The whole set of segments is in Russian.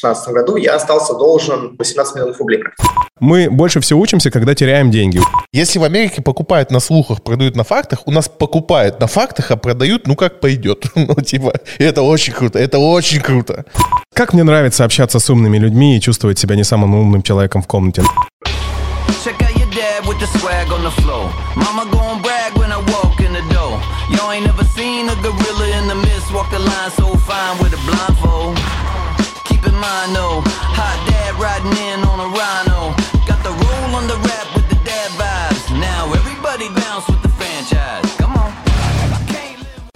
2016 году я остался должен 18 миллионов рублей. Мы больше всего учимся, когда теряем деньги. Если в Америке покупают на слухах, продают на фактах, у нас покупают на фактах, а продают, ну как пойдет. ну, типа, это очень круто, это очень круто. Как мне нравится общаться с умными людьми и чувствовать себя не самым умным человеком в комнате. Walk the door. Y'all ain't never seen a gorilla in the mist walk the line so fine with a blindfold.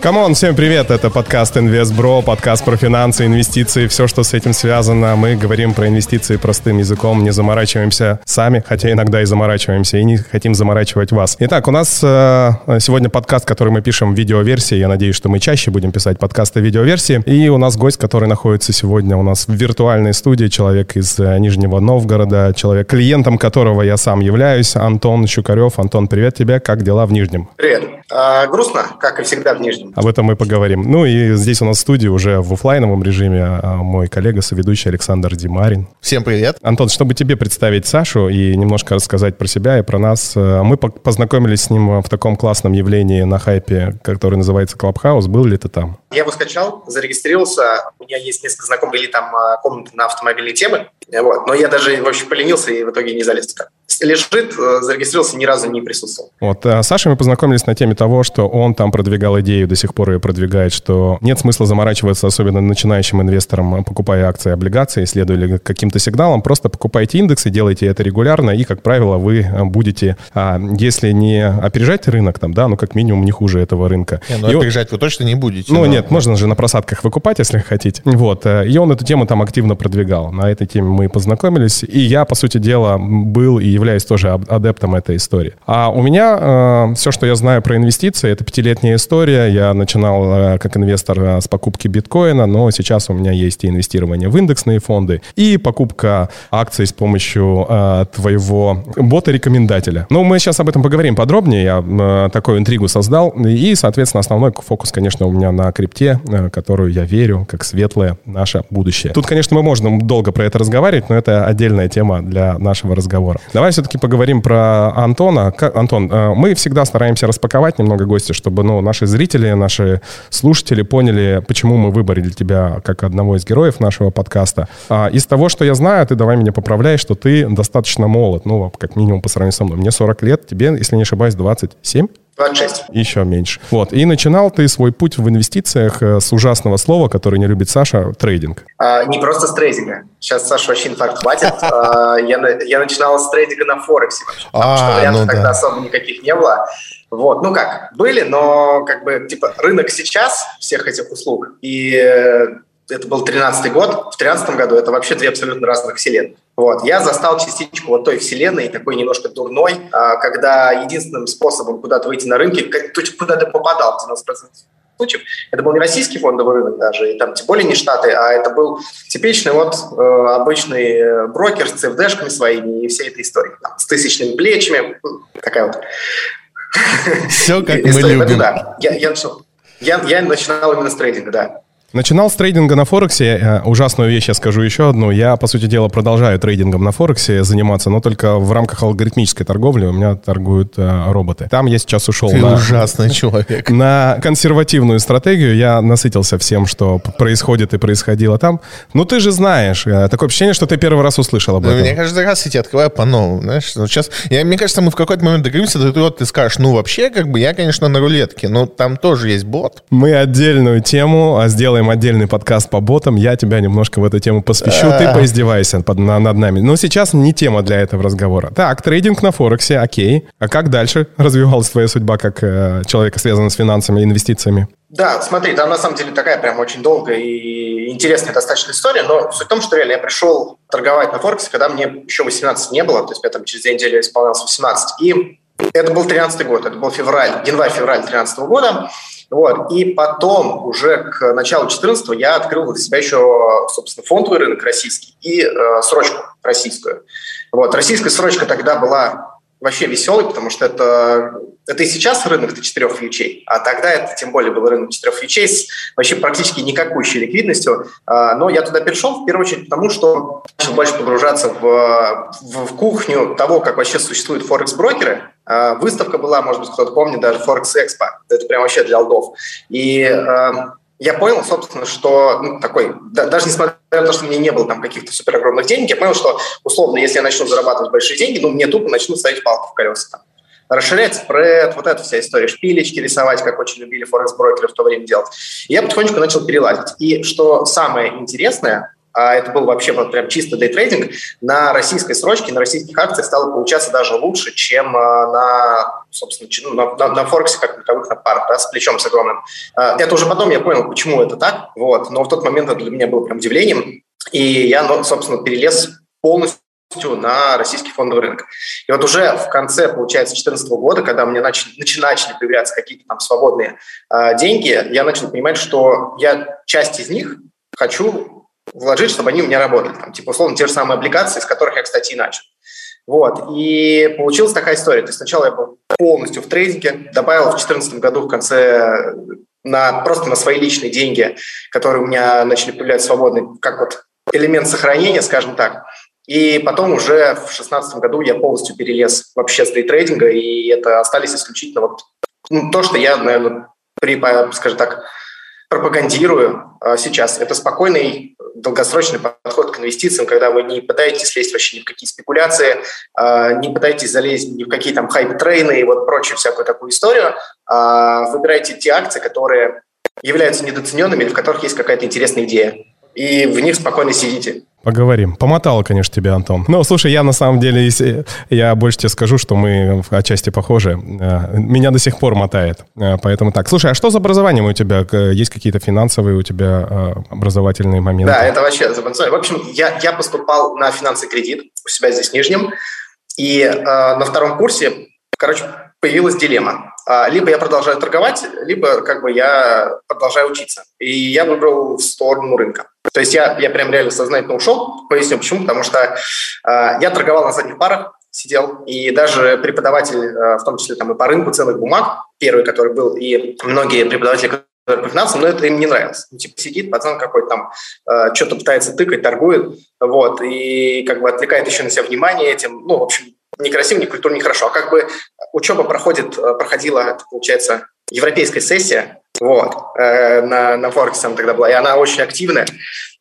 Come on, всем привет, это подкаст InvestBro, подкаст про финансы, инвестиции, все, что с этим связано. Мы говорим про инвестиции простым языком, не заморачиваемся сами, хотя иногда и заморачиваемся, и не хотим заморачивать вас. Итак, у нас э, сегодня подкаст, который мы пишем в видеоверсии, я надеюсь, что мы чаще будем писать подкасты в видеоверсии, и у нас гость, который находится сегодня у нас в виртуальной студии, человек из э, Нижнего Новгорода, человек, клиентом которого я сам являюсь, Антон Щукарев. Антон, привет тебе, как дела в Нижнем? Привет. А, грустно, как и всегда в Нижнем. Об этом мы поговорим. Ну и здесь у нас в студии уже в офлайновом режиме а, мой коллега, соведущий Александр Димарин. Всем привет. Антон, чтобы тебе представить Сашу и немножко рассказать про себя и про нас, э, мы познакомились с ним в таком классном явлении на хайпе, который называется Clubhouse. Был ли ты там? Я его скачал, зарегистрировался. У меня есть несколько знакомых или там а, комнаты на автомобильные темы. Вот. Но я даже вообще поленился и в итоге не залез туда лежит, э, зарегистрировался, ни разу не присутствовал. Вот, а с Сашей мы познакомились на теме того, что он там продвигал идею, до сих пор ее продвигает, что нет смысла заморачиваться, особенно начинающим инвесторам, покупая акции облигации, следуя каким-то сигналам, просто покупайте индексы, делайте это регулярно, и, как правило, вы э, будете, а, если не опережать рынок, там, да, ну, как минимум, не хуже этого рынка. Не, ну, и опережать он... вы точно не будете. Ну, но... нет, можно же на просадках выкупать, если хотите. Вот, э, и он эту тему там активно продвигал. На этой теме мы познакомились, и я, по сути дела, был и являюсь тоже адептом этой истории. А у меня э, все, что я знаю про инвестиции, это пятилетняя история. Я начинал э, как инвестор э, с покупки биткоина, но сейчас у меня есть и инвестирование в индексные фонды, и покупка акций с помощью э, твоего бота-рекомендателя. Ну, мы сейчас об этом поговорим подробнее. Я э, такую интригу создал. И, соответственно, основной фокус, конечно, у меня на крипте, э, которую я верю, как светлое наше будущее. Тут, конечно, мы можем долго про это разговаривать, но это отдельная тема для нашего разговора. Давай все-таки поговорим про Антона. Антон, э, мы всегда стараемся распаковать немного гостя, чтобы ну, наши зрители, наши слушатели поняли, почему мы выбрали тебя как одного из героев нашего подкаста. А из того, что я знаю, ты давай меня поправляй, что ты достаточно молод, ну, как минимум по сравнению со мной. Мне 40 лет, тебе, если не ошибаюсь, 27? 26. Еще меньше. Вот. И начинал ты свой путь в инвестициях э, с ужасного слова, которое не любит Саша, трейдинг. А, не просто с трейдинга. Сейчас Саша вообще инфаркт хватит. А, я, я начинал с трейдинга на Форексе. Потому что а, вариантов ну, тогда особо никаких не было. Вот, ну как, были, но как бы, типа, рынок сейчас всех этих услуг и э, это был 13 год, в 13 году это вообще две абсолютно разных вселенных. Вот. Я застал частичку вот той вселенной, такой немножко дурной, а, когда единственным способом куда-то выйти на рынке, куда ты попадал в 90% случаев, это был не российский фондовый рынок даже, и там тем более не Штаты, а это был типичный вот э, обычный э, брокер с CFD-шками своими и всей этой историей, там, с тысячными плечами, такая вот Все, как мы любим. Я, я начинал именно с трейдинга, да. Начинал с трейдинга на Форексе. Э, ужасную вещь я скажу еще одну. Я, по сути дела, продолжаю трейдингом на Форексе заниматься, но только в рамках алгоритмической торговли у меня торгуют э, роботы. Там я сейчас ушел Ты на... ужасный человек. На консервативную стратегию. Я насытился всем, что происходит и происходило там. Ну, ты же знаешь. Э, такое ощущение, что ты первый раз услышал об ну, этом. Я каждый раз эти открываю по-новому. Знаешь, вот сейчас, я, мне кажется, мы в какой-то момент договоримся, ты, вот, ты скажешь, ну, вообще, как бы, я, конечно, на рулетке, но там тоже есть бот. Мы отдельную тему а сделаем сделаем отдельный подкаст по ботам. Я тебя немножко в эту тему посвящу. Ты поиздевайся под, на, над нами. Но сейчас не тема для этого разговора. Так, трейдинг на Форексе, окей. А как дальше развивалась твоя судьба как э, человека, связанного с финансами и инвестициями? Да, смотри, там на самом деле такая прям очень долгая и интересная достаточно история, но суть в том, что реально я пришел торговать на Форексе, когда мне еще 18 не было, то есть я там через две недели исполнялся 18. И это был 13 год, это был февраль, январь-февраль 13 года. Вот. И потом, уже к началу 14 я открыл для себя еще, собственно, фондовый рынок российский и э, срочку российскую. Вот. Российская срочка тогда была вообще веселый, потому что это, это и сейчас рынок до четырех фьючей, а тогда это тем более был рынок четырех фьючей с вообще практически никакущей ликвидностью. А, но я туда перешел в первую очередь потому, что начал больше погружаться в, в, в кухню того, как вообще существуют форекс-брокеры. А, выставка была, может быть, кто-то помнит, даже Форекс Экспо. Это прям вообще для алдов. И а, я понял, собственно, что ну, такой, да, даже несмотря на то, что мне не было там каких-то супер огромных денег, я понял, что условно, если я начну зарабатывать большие деньги, ну, мне тупо начнут ставить палку в колеса. Там. Расширять спред, вот эта вся история, шпилечки рисовать, как очень любили форекс-брокеры в то время делать. И я потихонечку начал перелазить. И что самое интересное, а это был вообще вот прям чисто дейтрейдинг, на российской срочке, на российских акциях стало получаться даже лучше, чем а, на, собственно, ну, на, на, на Форексе, как таковых на парах, да, с плечом с огромным. А, это уже потом я понял, почему это так, вот, но в тот момент это для меня было прям удивлением, и я, ну, собственно, перелез полностью на российский фондовый рынок. И вот уже в конце, получается, 2014 года, когда меня начали, начали появляться какие-то там свободные э, деньги, я начал понимать, что я часть из них хочу вложить, чтобы они у меня работали. Там, типа, условно, те же самые облигации, с которых я, кстати, и начал. Вот. И получилась такая история. То есть сначала я был полностью в трейдинге, добавил в 2014 году в конце на, просто на свои личные деньги, которые у меня начали появляться свободные, как вот элемент сохранения, скажем так. И потом уже в 2016 году я полностью перелез вообще с дейтрейдинга, и это остались исключительно вот ну, то, что я, наверное, при, скажем так, пропагандирую а, сейчас. Это спокойный долгосрочный подход к инвестициям, когда вы не пытаетесь лезть вообще ни в какие спекуляции, а, не пытаетесь залезть ни в какие там хайп-трейны и вот прочую всякую такую историю. А выбирайте те акции, которые являются недооцененными или в которых есть какая-то интересная идея. И в них спокойно сидите. Поговорим. Помотало, конечно, тебя, Антон. Ну, слушай, я на самом деле, если я больше тебе скажу, что мы отчасти похожи. Э, меня до сих пор мотает. Э, поэтому так. Слушай, а что за образованием у тебя? Есть какие-то финансовые у тебя э, образовательные моменты? Да, это вообще В общем, я, я поступал на финансы кредит у себя здесь в Нижнем. И э, на втором курсе, короче, появилась дилемма. А, либо я продолжаю торговать, либо как бы я продолжаю учиться. И я выбрал в сторону рынка. То есть я, я прям реально сознательно ушел. Поясню почему. Потому что э, я торговал на задних парах, сидел, и даже преподаватель, э, в том числе там и по рынку ценных бумаг, первый, который был, и многие преподаватели, по финансам, но это им не нравилось. Ну, типа сидит пацан какой-то там, что-то пытается тыкать, торгует, вот, и как бы отвлекает еще на себя внимание этим, ну, в общем, некрасиво, не культурно, нехорошо. А как бы учеба проходит, э, проходила, получается, европейская сессия, вот, э, на, на Форексе она тогда была, и она очень активная,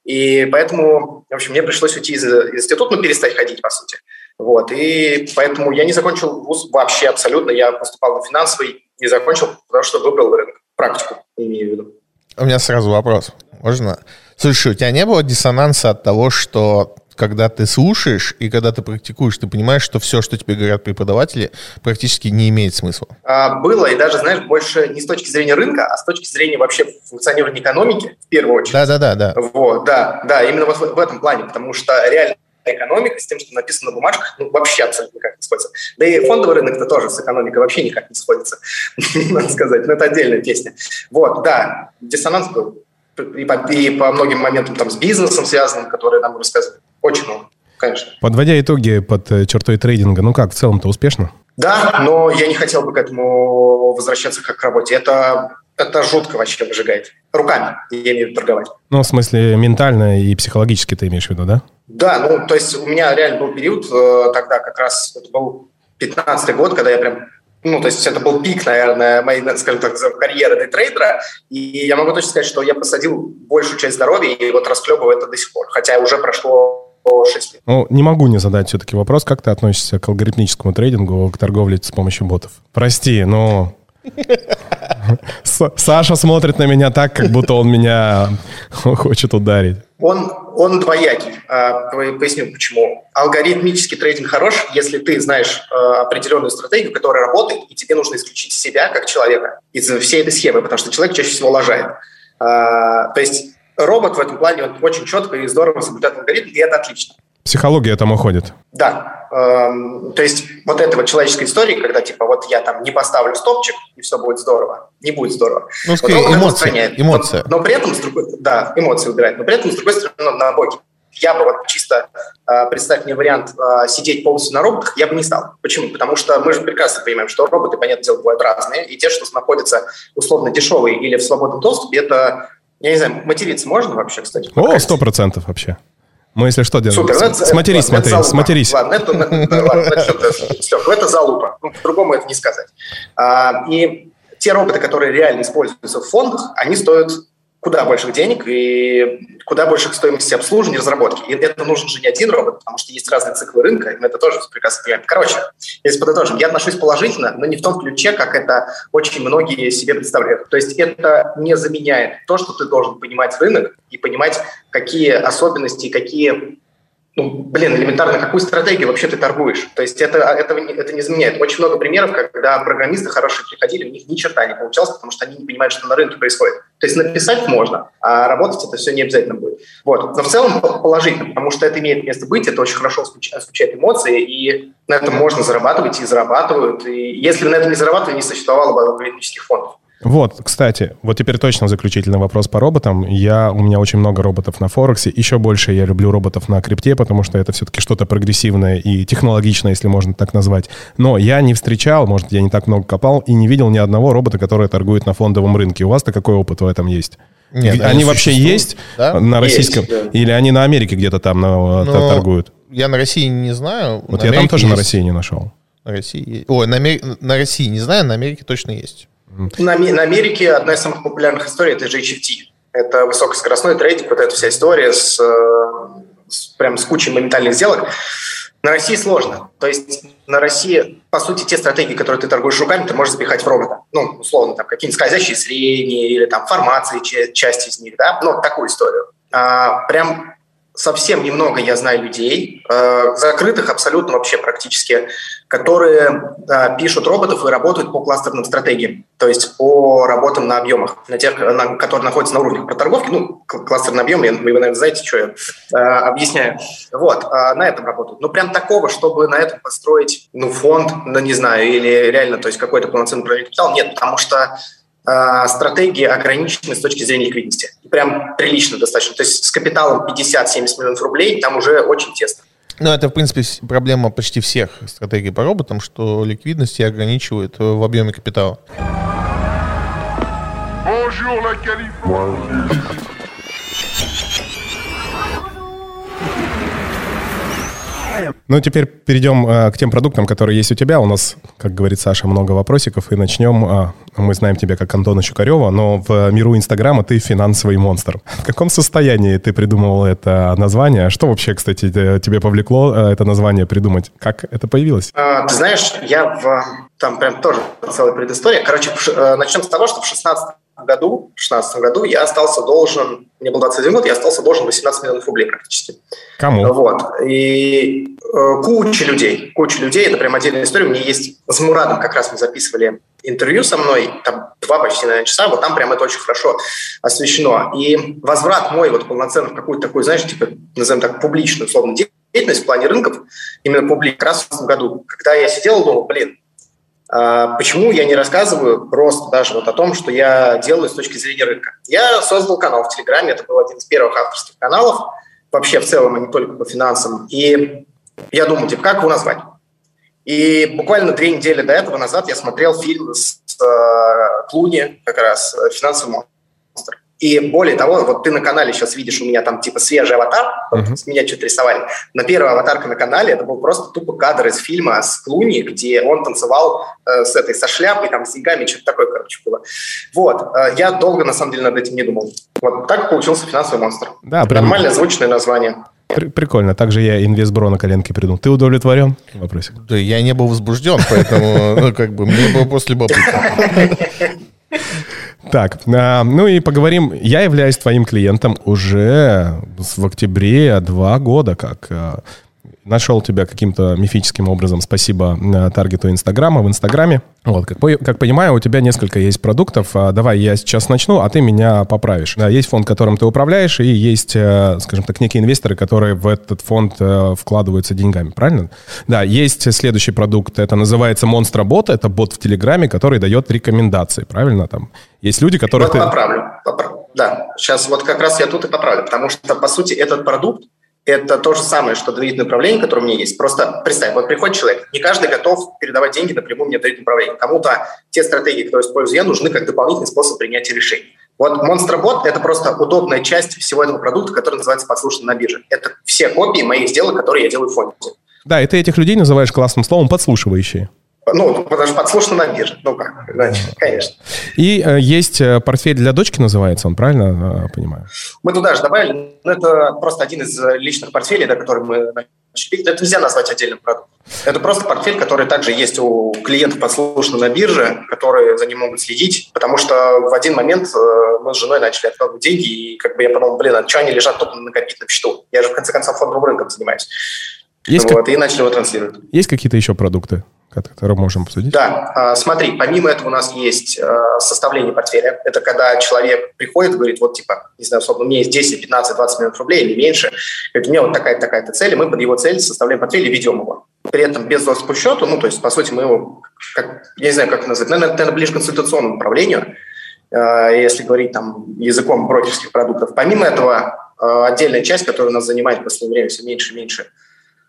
и поэтому, в общем, мне пришлось уйти из, из института, ну, перестать ходить, по сути. Вот, и поэтому я не закончил вуз вообще абсолютно, я поступал на финансовый, не закончил, потому что выбрал рынок, практику, имею в виду. У меня сразу вопрос, можно? Слушай, у тебя не было диссонанса от того, что когда ты слушаешь и когда ты практикуешь, ты понимаешь, что все, что тебе говорят преподаватели, практически не имеет смысла? А, было, и даже, знаешь, больше не с точки зрения рынка, а с точки зрения вообще функционирования экономики, в первую очередь. Да-да-да. да. Вот, да, да, именно вот в, этом плане, потому что реально экономика с тем, что написано на бумажках, ну, вообще абсолютно никак не сходится. Да и фондовый рынок-то тоже с экономикой вообще никак не сходится, надо сказать. Но это отдельная песня. Вот, да, диссонанс был. И по, и по многим моментам там с бизнесом связанным, которые нам рассказывали. Очень много, конечно. Подводя итоги под э, чертой трейдинга, ну как, в целом-то успешно? Да, но я не хотел бы к этому возвращаться как к работе. Это, это жутко вообще выжигает. Руками я имею в виду торговать. Ну, в смысле, ментально и психологически ты имеешь в виду, да? Да, ну, то есть у меня реально был период э, тогда, как раз это был 15 год, когда я прям ну, то есть это был пик, наверное, моей, скажем так, карьеры трейдера, и я могу точно сказать, что я посадил большую часть здоровья и вот расклебываю это до сих пор, хотя уже прошло 6 лет. Ну, не могу не задать все-таки вопрос, как ты относишься к алгоритмическому трейдингу, к торговле с помощью ботов? Прости, но Саша смотрит на меня так, как будто он меня хочет ударить. Он, он двоякий. А, поясню, почему. Алгоритмический трейдинг хорош, если ты знаешь а, определенную стратегию, которая работает, и тебе нужно исключить себя как человека из всей этой схемы, потому что человек чаще всего лажает. А, то есть робот в этом плане он очень четко и здорово соблюдает алгоритм, и это отлично. Психология там уходит. Да. Эм, то есть вот эта вот человеческая история, когда типа вот я там не поставлю стопчик, и все будет здорово. Не будет здорово. Ну, скорее, вот эмоции. Эмоция. Но, но при этом, с другой, да, эмоции убирает, но при этом, с другой стороны, на боке я бы вот чисто э, представь мне вариант э, сидеть полностью на роботах, я бы не стал. Почему? Потому что мы же прекрасно понимаем, что роботы, понятное дело, бывают разные, и те, что находятся условно дешевые или в свободном доступе, это, я не знаю, материться можно вообще, кстати? О, сто процентов вообще. Мы, если что, делаем. Супер, это, сматерись, ладно, смотри, это сматерись. Ладно, это, ладно, все, это залупа. Ну, по-другому это не сказать. А, и те роботы, которые реально используются в фондах, они стоят куда больших денег и куда больших стоимости обслуживания разработки. И это нужен же не один робот, потому что есть разные циклы рынка, и мы это тоже прекрасно понимаем. Короче, если подытожим, я отношусь положительно, но не в том ключе, как это очень многие себе представляют. То есть это не заменяет то, что ты должен понимать рынок и понимать, какие особенности, какие ну, блин, элементарно, какую стратегию вообще ты торгуешь? То есть это, это, это не изменяет. Очень много примеров, когда программисты хорошие приходили, у них ни черта не получалось, потому что они не понимают, что на рынке происходит. То есть написать можно, а работать это все не обязательно будет. Вот. Но в целом положительно, потому что это имеет место быть, это очень хорошо включает эмоции, и на этом можно зарабатывать, и зарабатывают. И если на этом не зарабатывали, не существовало бы алгоритмических фондов. Вот, кстати, вот теперь точно заключительный вопрос по роботам. Я, у меня очень много роботов на Форексе. Еще больше я люблю роботов на крипте, потому что это все-таки что-то прогрессивное и технологичное, если можно так назвать. Но я не встречал, может, я не так много копал, и не видел ни одного робота, который торгует на фондовом рынке. У вас-то какой опыт в этом есть? Нет, они, они вообще есть да? на российском? Есть, да. Или они на Америке где-то там на, Но торгуют? Я на России не знаю. Вот на я Америке там тоже есть. на России не нашел. На России. Ой, на, Амер... на России не знаю, на Америке точно есть. На, на Америке одна из самых популярных историй – это же HFT. Это высокоскоростной трейдинг, вот эта вся история с, с, прям с кучей моментальных сделок. На России сложно. То есть на России, по сути, те стратегии, которые ты торгуешь руками, ты можешь запихать в робота. Ну, условно, там какие-нибудь скользящие средние или там формации, часть из них, да, ну, такую историю. А, прям совсем немного я знаю людей, э, закрытых абсолютно вообще практически, которые э, пишут роботов и работают по кластерным стратегиям, то есть по работам на объемах, на тех, на, которые находятся на уровнях проторговки. Ну, кластерный объем, я, вы, наверное, знаете, что я э, объясняю. Вот, э, на этом работают. Но прям такого, чтобы на этом построить ну, фонд, ну, не знаю, или реально, то есть какой-то полноценный управление капитал, нет, потому что э, стратегии ограничены с точки зрения ликвидности. Прям прилично достаточно. То есть с капиталом 50-70 миллионов рублей там уже очень тесно. Ну, это, в принципе, проблема почти всех стратегий по роботам, что ликвидность ограничивает в объеме капитала. Bonjour, Ну, теперь перейдем э, к тем продуктам, которые есть у тебя. У нас, как говорит Саша, много вопросиков. И начнем. Э, мы знаем тебя как Антона Чукарева, но в миру Инстаграма ты финансовый монстр. В каком состоянии ты придумывал это название? Что вообще, кстати, тебе повлекло э, это название придумать? Как это появилось? А, ты знаешь, я в... Там прям тоже целая предыстория. Короче, э, начнем с того, что в 16 году, в 16 году я остался должен, мне был 21 год, я остался должен 18 миллионов рублей практически. Кому? Вот. И э, куча людей, куча людей, это прям отдельная история. У меня есть с Мурадом как раз мы записывали интервью со мной, там два почти, наверное, часа, вот там прям это очень хорошо освещено. И возврат мой вот полноценно в какую-то такую, знаешь, типа, назовем так, публичную, условно, деятельность в плане рынков, именно публик, как раз в году, когда я сидел и думал, блин, почему я не рассказываю просто даже вот о том, что я делаю с точки зрения рынка? Я создал канал в Телеграме, это был один из первых авторских каналов, вообще в целом, а не только по финансам. И я думал, типа, как его назвать? И буквально две недели до этого назад я смотрел фильм с э, Клуни, как раз «Финансовый монстр». И более того, вот ты на канале сейчас видишь, у меня там типа свежий аватар, uh-huh. вот, с меня что-то рисовали. Но первая аватарка на канале, это был просто тупо кадр из фильма с Клуни, где он танцевал э, с этой, со шляпой, там, с деньгами, что-то такое, короче, было. Вот. Э, я долго, на самом деле, над этим не думал. Вот так получился «Финансовый монстр». Да, прям... Нормальное звучное название. Прикольно. Также я инвестбро на коленке придумал. Ты удовлетворен? Вопросик. Да, я не был возбужден, поэтому, ну, как бы, мне было после любопытно. Так, а, ну и поговорим. Я являюсь твоим клиентом уже в октябре два года как. Нашел тебя каким-то мифическим образом, спасибо э, таргету Инстаграма, в Инстаграме. Вот, как, как понимаю, у тебя несколько есть продуктов. А, давай я сейчас начну, а ты меня поправишь. Да, есть фонд, которым ты управляешь, и есть, э, скажем так, некие инвесторы, которые в этот фонд э, вкладываются деньгами, правильно? Да, есть следующий продукт, это называется Монстробот, это бот в Телеграме, который дает рекомендации, правильно? Там есть люди, которые... Вот ты... поправлю, поправлю. Да, сейчас вот как раз я тут и поправлю, потому что, по сути, этот продукт это то же самое, что доверительное управление, которое у меня есть. Просто представь, вот приходит человек, не каждый готов передавать деньги напрямую мне доверительное управление. Кому-то те стратегии, которые использую я, нужны как дополнительный способ принятия решений. Вот Monsterbot – это просто удобная часть всего этого продукта, который называется «Подслушано на бирже». Это все копии моих сделок, которые я делаю в фонде. Да, и ты этих людей называешь классным словом «подслушивающие». Ну, потому что подслушано на бирже. Ну как, значит, конечно. И э, есть э, портфель для дочки, называется он, правильно э, понимаю? Мы туда же добавили. Ну, это просто один из э, личных портфелей, да, который мы начали. Это нельзя назвать отдельным продуктом. Это просто портфель, который также есть у клиентов подслушано на бирже, которые за ним могут следить, потому что в один момент э, мы с женой начали откладывать деньги, и как бы я подумал, блин, а что они лежат только на накопительном счету? Я же, в конце концов, фондовым рынком занимаюсь. Есть вот, как... и начали его транслировать. Есть какие-то еще продукты? Которые можем обсудить? Да, а, смотри, помимо этого у нас есть а, составление портфеля. Это когда человек приходит и говорит, вот типа, не знаю, условно, у меня есть 10, 15, 20 миллионов рублей или меньше, говорит, у меня вот такая-то такая-то цель, и мы под его цель составляем портфель и ведем его. При этом без доступа к счету, ну, то есть, по сути, мы его, как, я не знаю, как назвать, наверное, наверное ближе к консультационному управлению, а, если говорить там языком брокерских продуктов. Помимо этого, отдельная часть, которая у нас занимает в последнее время все меньше и меньше –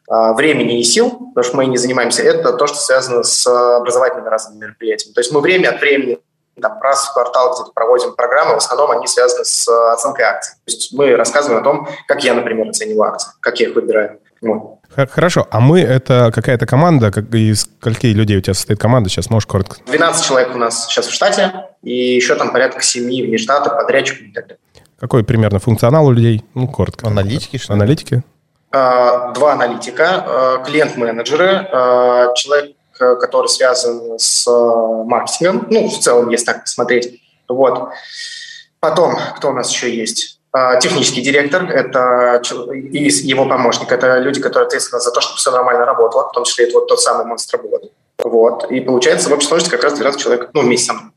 времени и сил, потому что мы не занимаемся, это то, что связано с образовательными разными мероприятиями. То есть мы время от времени там, раз в квартал где-то проводим программы, в основном они связаны с оценкой акций. То есть мы рассказываем о том, как я, например, оцениваю акции, как я их выбираю. Вот. Хорошо, а мы это какая-то команда, как, из скольки людей у тебя состоит команда, сейчас можешь коротко? 12 человек у нас сейчас в штате, и еще там порядка 7 вне штата, подрядчиков и так далее. Какой примерно функционал у людей? Ну, коротко. Аналитики, что Аналитики? Э, два аналитика, э, клиент-менеджеры, э, человек, который связан с маркетингом, ну, в целом, если так посмотреть. Вот. Потом, кто у нас еще есть? Технический директор, это и его помощник, это люди, которые ответственны за то, чтобы все нормально работало, в том числе это вот тот самый монстробот. Вот. И получается в общей сложности как раз 12 человек, ну, вместе со мной.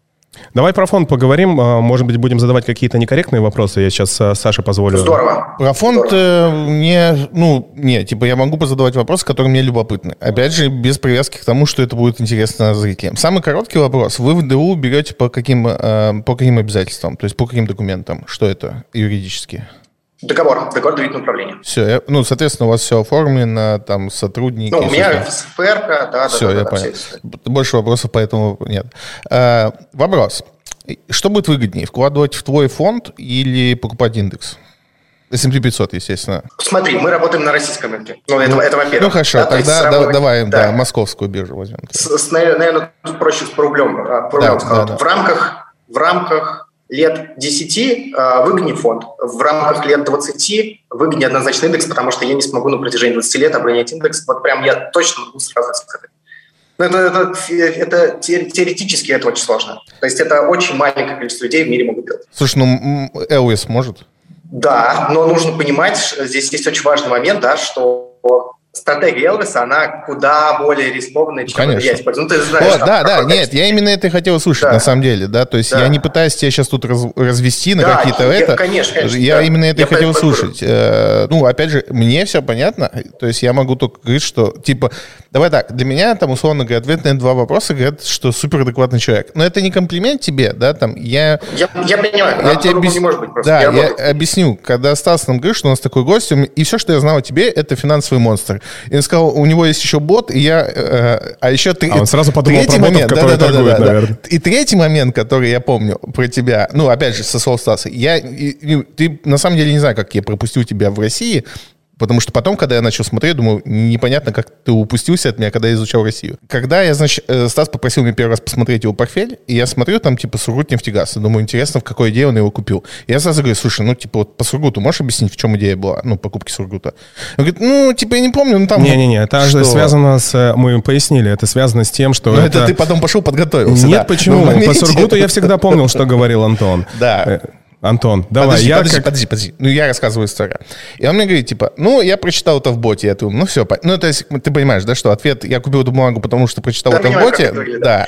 Давай про фонд поговорим. А, может быть, будем задавать какие-то некорректные вопросы. Я сейчас а, Саше позволю. Здорово. Про фонд Здорово. Э, мне, ну, не, типа я могу позадавать вопросы, которые мне любопытны. Опять же, без привязки к тому, что это будет интересно зрителям. Самый короткий вопрос. Вы в ДУ берете по каким, э, по каким обязательствам? То есть по каким документам? Что это юридически? Договор, договор доверительного управления. Все, я, ну, соответственно, у вас все оформлено, там, сотрудники... Ну, у меня ФРК, да, все, да, я да, понял. Все. Больше вопросов поэтому нет. А, вопрос. Что будет выгоднее, вкладывать в твой фонд или покупать индекс? S&P 500, естественно. Смотри, мы работаем на российском рынке. Ну, это, это во-первых. Ну, хорошо, да, тогда сравнивать... давай, да. да, московскую биржу возьмем. С, с, наверное, проще с по рублем. По рублем да, да, да. В рамках, в рамках лет 10 э, выгоднее фонд. В рамках лет 20 выгоднее однозначно индекс, потому что я не смогу на протяжении 20 лет оборонять индекс. Вот прям я точно могу сразу сказать. Но это, это, это теоретически это очень сложно. То есть это очень маленькое количество людей в мире могут делать. Слушай, ну Элвис может? Да, но нужно понимать, здесь есть очень важный момент, да, что стратегия Элвиса, она куда более рискованная, чем Конечно. я использую. Ну, ты знаешь, О, да, да, нет, я именно это и хотел услышать, да. на самом деле, да, то есть да. я не пытаюсь тебя сейчас тут раз, развести на да, какие-то я, это. Конечно, конечно. Я да. именно это я и хотел услышать. Э, ну, опять же, мне все понятно, то есть я могу только говорить, что, типа, давай так, для меня там, условно говоря, ответ на два вопроса говорят, что супер адекватный человек. Но это не комплимент тебе, да, там, я... Я, я понимаю, я тебе объяс... не может быть просто. Да, я, я объясню, когда Стас нам говорит, что у нас такой гость, и все, что я знал о тебе, это финансовый монстр. И он сказал, у него есть еще бот, и я... Э, а еще три... А он сразу подумал третий про момент, ботов, да, да, торгуют, да, да, наверное. Да. И третий момент, который я помню про тебя, ну, опять же, со слов Стаса, я, и, и, ты на самом деле не знаю, как я пропустил тебя в России, Потому что потом, когда я начал смотреть, думаю, непонятно, как ты упустился от меня, когда я изучал Россию. Когда я, значит, э, Стас попросил меня первый раз посмотреть его портфель, и я смотрю, там, типа, Сургут-нефтегаз. И думаю, интересно, в какой идее он его купил. И я сразу говорю, слушай, ну, типа, вот по Сургуту можешь объяснить, в чем идея была, ну, покупки Сургута? Он говорит, ну, типа, я не помню, ну, там... Не-не-не, это что? связано с... Э, мы пояснили, это связано с тем, что Ну, это, это ты потом пошел подготовился, Нет, да. почему? По Сургуту я всегда помнил, что говорил Антон. Да. Антон, давай. Подожди, я подожди, как... подожди, подожди. Ну, я рассказываю историю. И он мне говорит, типа, ну, я прочитал это в боте. Я думаю, ну, все. Ну, то есть, ты понимаешь, да, что ответ, я купил эту бумагу, потому что прочитал да, это в боте. Да.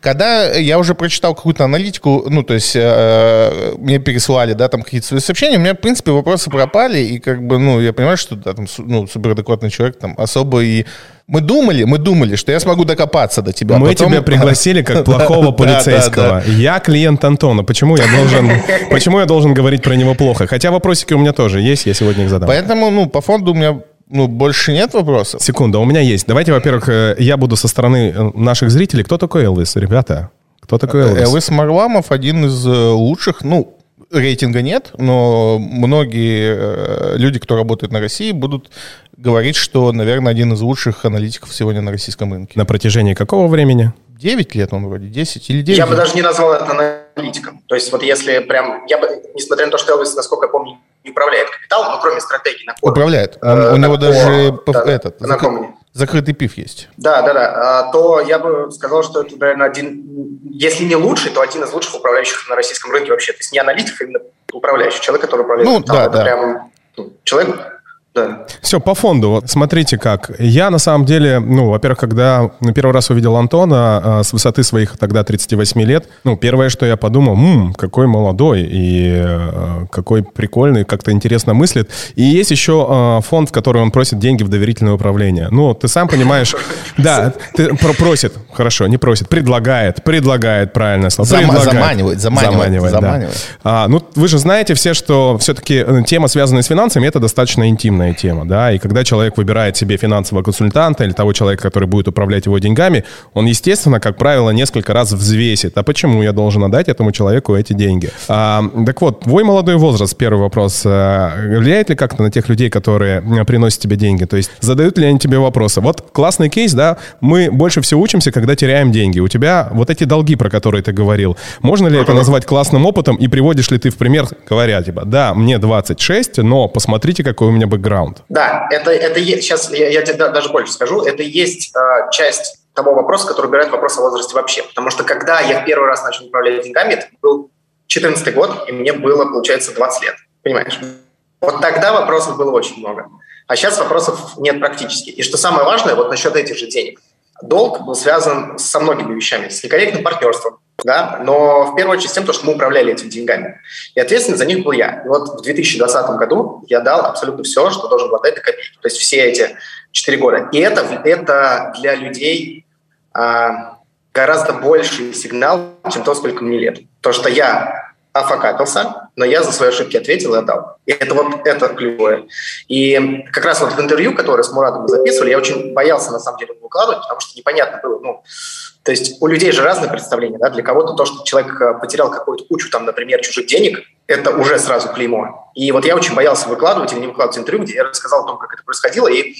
Когда я уже прочитал какую-то аналитику, ну, то есть, э, мне пересылали, да, там какие-то свои сообщения, у меня, в принципе, вопросы пропали, и как бы, ну, я понимаю, что, да, там, ну, суперадекватный человек, там, особо и Мы думали, мы думали, что я смогу докопаться до тебя. Мы Потом... тебя пригласили как плохого полицейского. Я клиент Антона. Почему я должен, почему я должен говорить про него плохо? Хотя вопросики у меня тоже есть, я сегодня их задам. Поэтому, ну, по фонду у меня ну, больше нет вопросов. Секунда, у меня есть. Давайте, во-первых, э, я буду со стороны э, наших зрителей. Кто такой Элвис, ребята? Кто такой Элвис? Элвис Марламов один из э, лучших, ну, рейтинга нет, но многие люди, кто работает на России, будут говорит, что, наверное, один из лучших аналитиков сегодня на российском рынке. На протяжении какого времени? 9 лет он вроде, 10 или 9. Я бы даже не назвал это аналитиком. То есть вот если прям, я бы, несмотря на то, что Элвис, насколько я помню, не управляет капиталом, но кроме стратегии на форуме. Управляет. Он, э, у него даже по, да, этот, закры, закрытый пив есть. Да, да, да. А, то я бы сказал, что это, наверное, один, если не лучший, то один из лучших управляющих на российском рынке вообще. То есть не аналитик, а именно управляющий. Человек, который управляет ну, Да, это да. прям ну, человек да. Все, по фонду. Вот смотрите как. Я на самом деле, ну, во-первых, когда на первый раз увидел Антона а, с высоты своих тогда 38 лет, ну, первое, что я подумал, ммм, какой молодой и а, какой прикольный, как-то интересно мыслит. И есть еще а, фонд, в который он просит деньги в доверительное управление. Ну, ты сам понимаешь, да, ты просит, хорошо, не просит, предлагает, предлагает, правильно слово. Заманивает, заманивает, заманивает. Да. А, ну, вы же знаете все, что все-таки э, тема, связанная с финансами, это достаточно интимная сложная тема, да, и когда человек выбирает себе финансового консультанта или того человека, который будет управлять его деньгами, он, естественно, как правило, несколько раз взвесит, а почему я должен отдать этому человеку эти деньги? А, так вот, твой молодой возраст, первый вопрос, а, влияет ли как-то на тех людей, которые приносят тебе деньги? То есть задают ли они тебе вопросы? Вот классный кейс, да, мы больше всего учимся, когда теряем деньги. У тебя вот эти долги, про которые ты говорил, можно ли это назвать классным опытом и приводишь ли ты в пример, говоря, типа, да, мне 26, но посмотрите, какой у меня бэкграунд бэкграунд. Да, это, это сейчас я, я тебе даже больше скажу, это есть э, часть того вопроса, который убирает вопрос о возрасте вообще. Потому что когда я первый раз начал управлять деньгами, это был 14 год, и мне было, получается, 20 лет. Понимаешь? Вот тогда вопросов было очень много. А сейчас вопросов нет практически. И что самое важное, вот насчет этих же денег. Долг был связан со многими вещами. С некорректным партнерством, да, но в первую очередь с тем, что мы управляли этими деньгами. И ответственный за них был я. И вот в 2020 году я дал абсолютно все, что должен был отдать до копейки. То есть все эти четыре года. И это, это для людей а, гораздо больший сигнал, чем то, сколько мне лет. То, что я офакапился, но я за свои ошибки ответил и отдал. И это вот это ключевое. И как раз вот в интервью, которое с Мурадом записывали, я очень боялся на самом деле выкладывать, потому что непонятно было, ну, то есть у людей же разные представления, да, для кого-то то, что человек э, потерял какую-то кучу, там, например, чужих денег, это уже сразу клеймо. И вот я очень боялся выкладывать или не выкладывать интервью, где я рассказал о том, как это происходило, и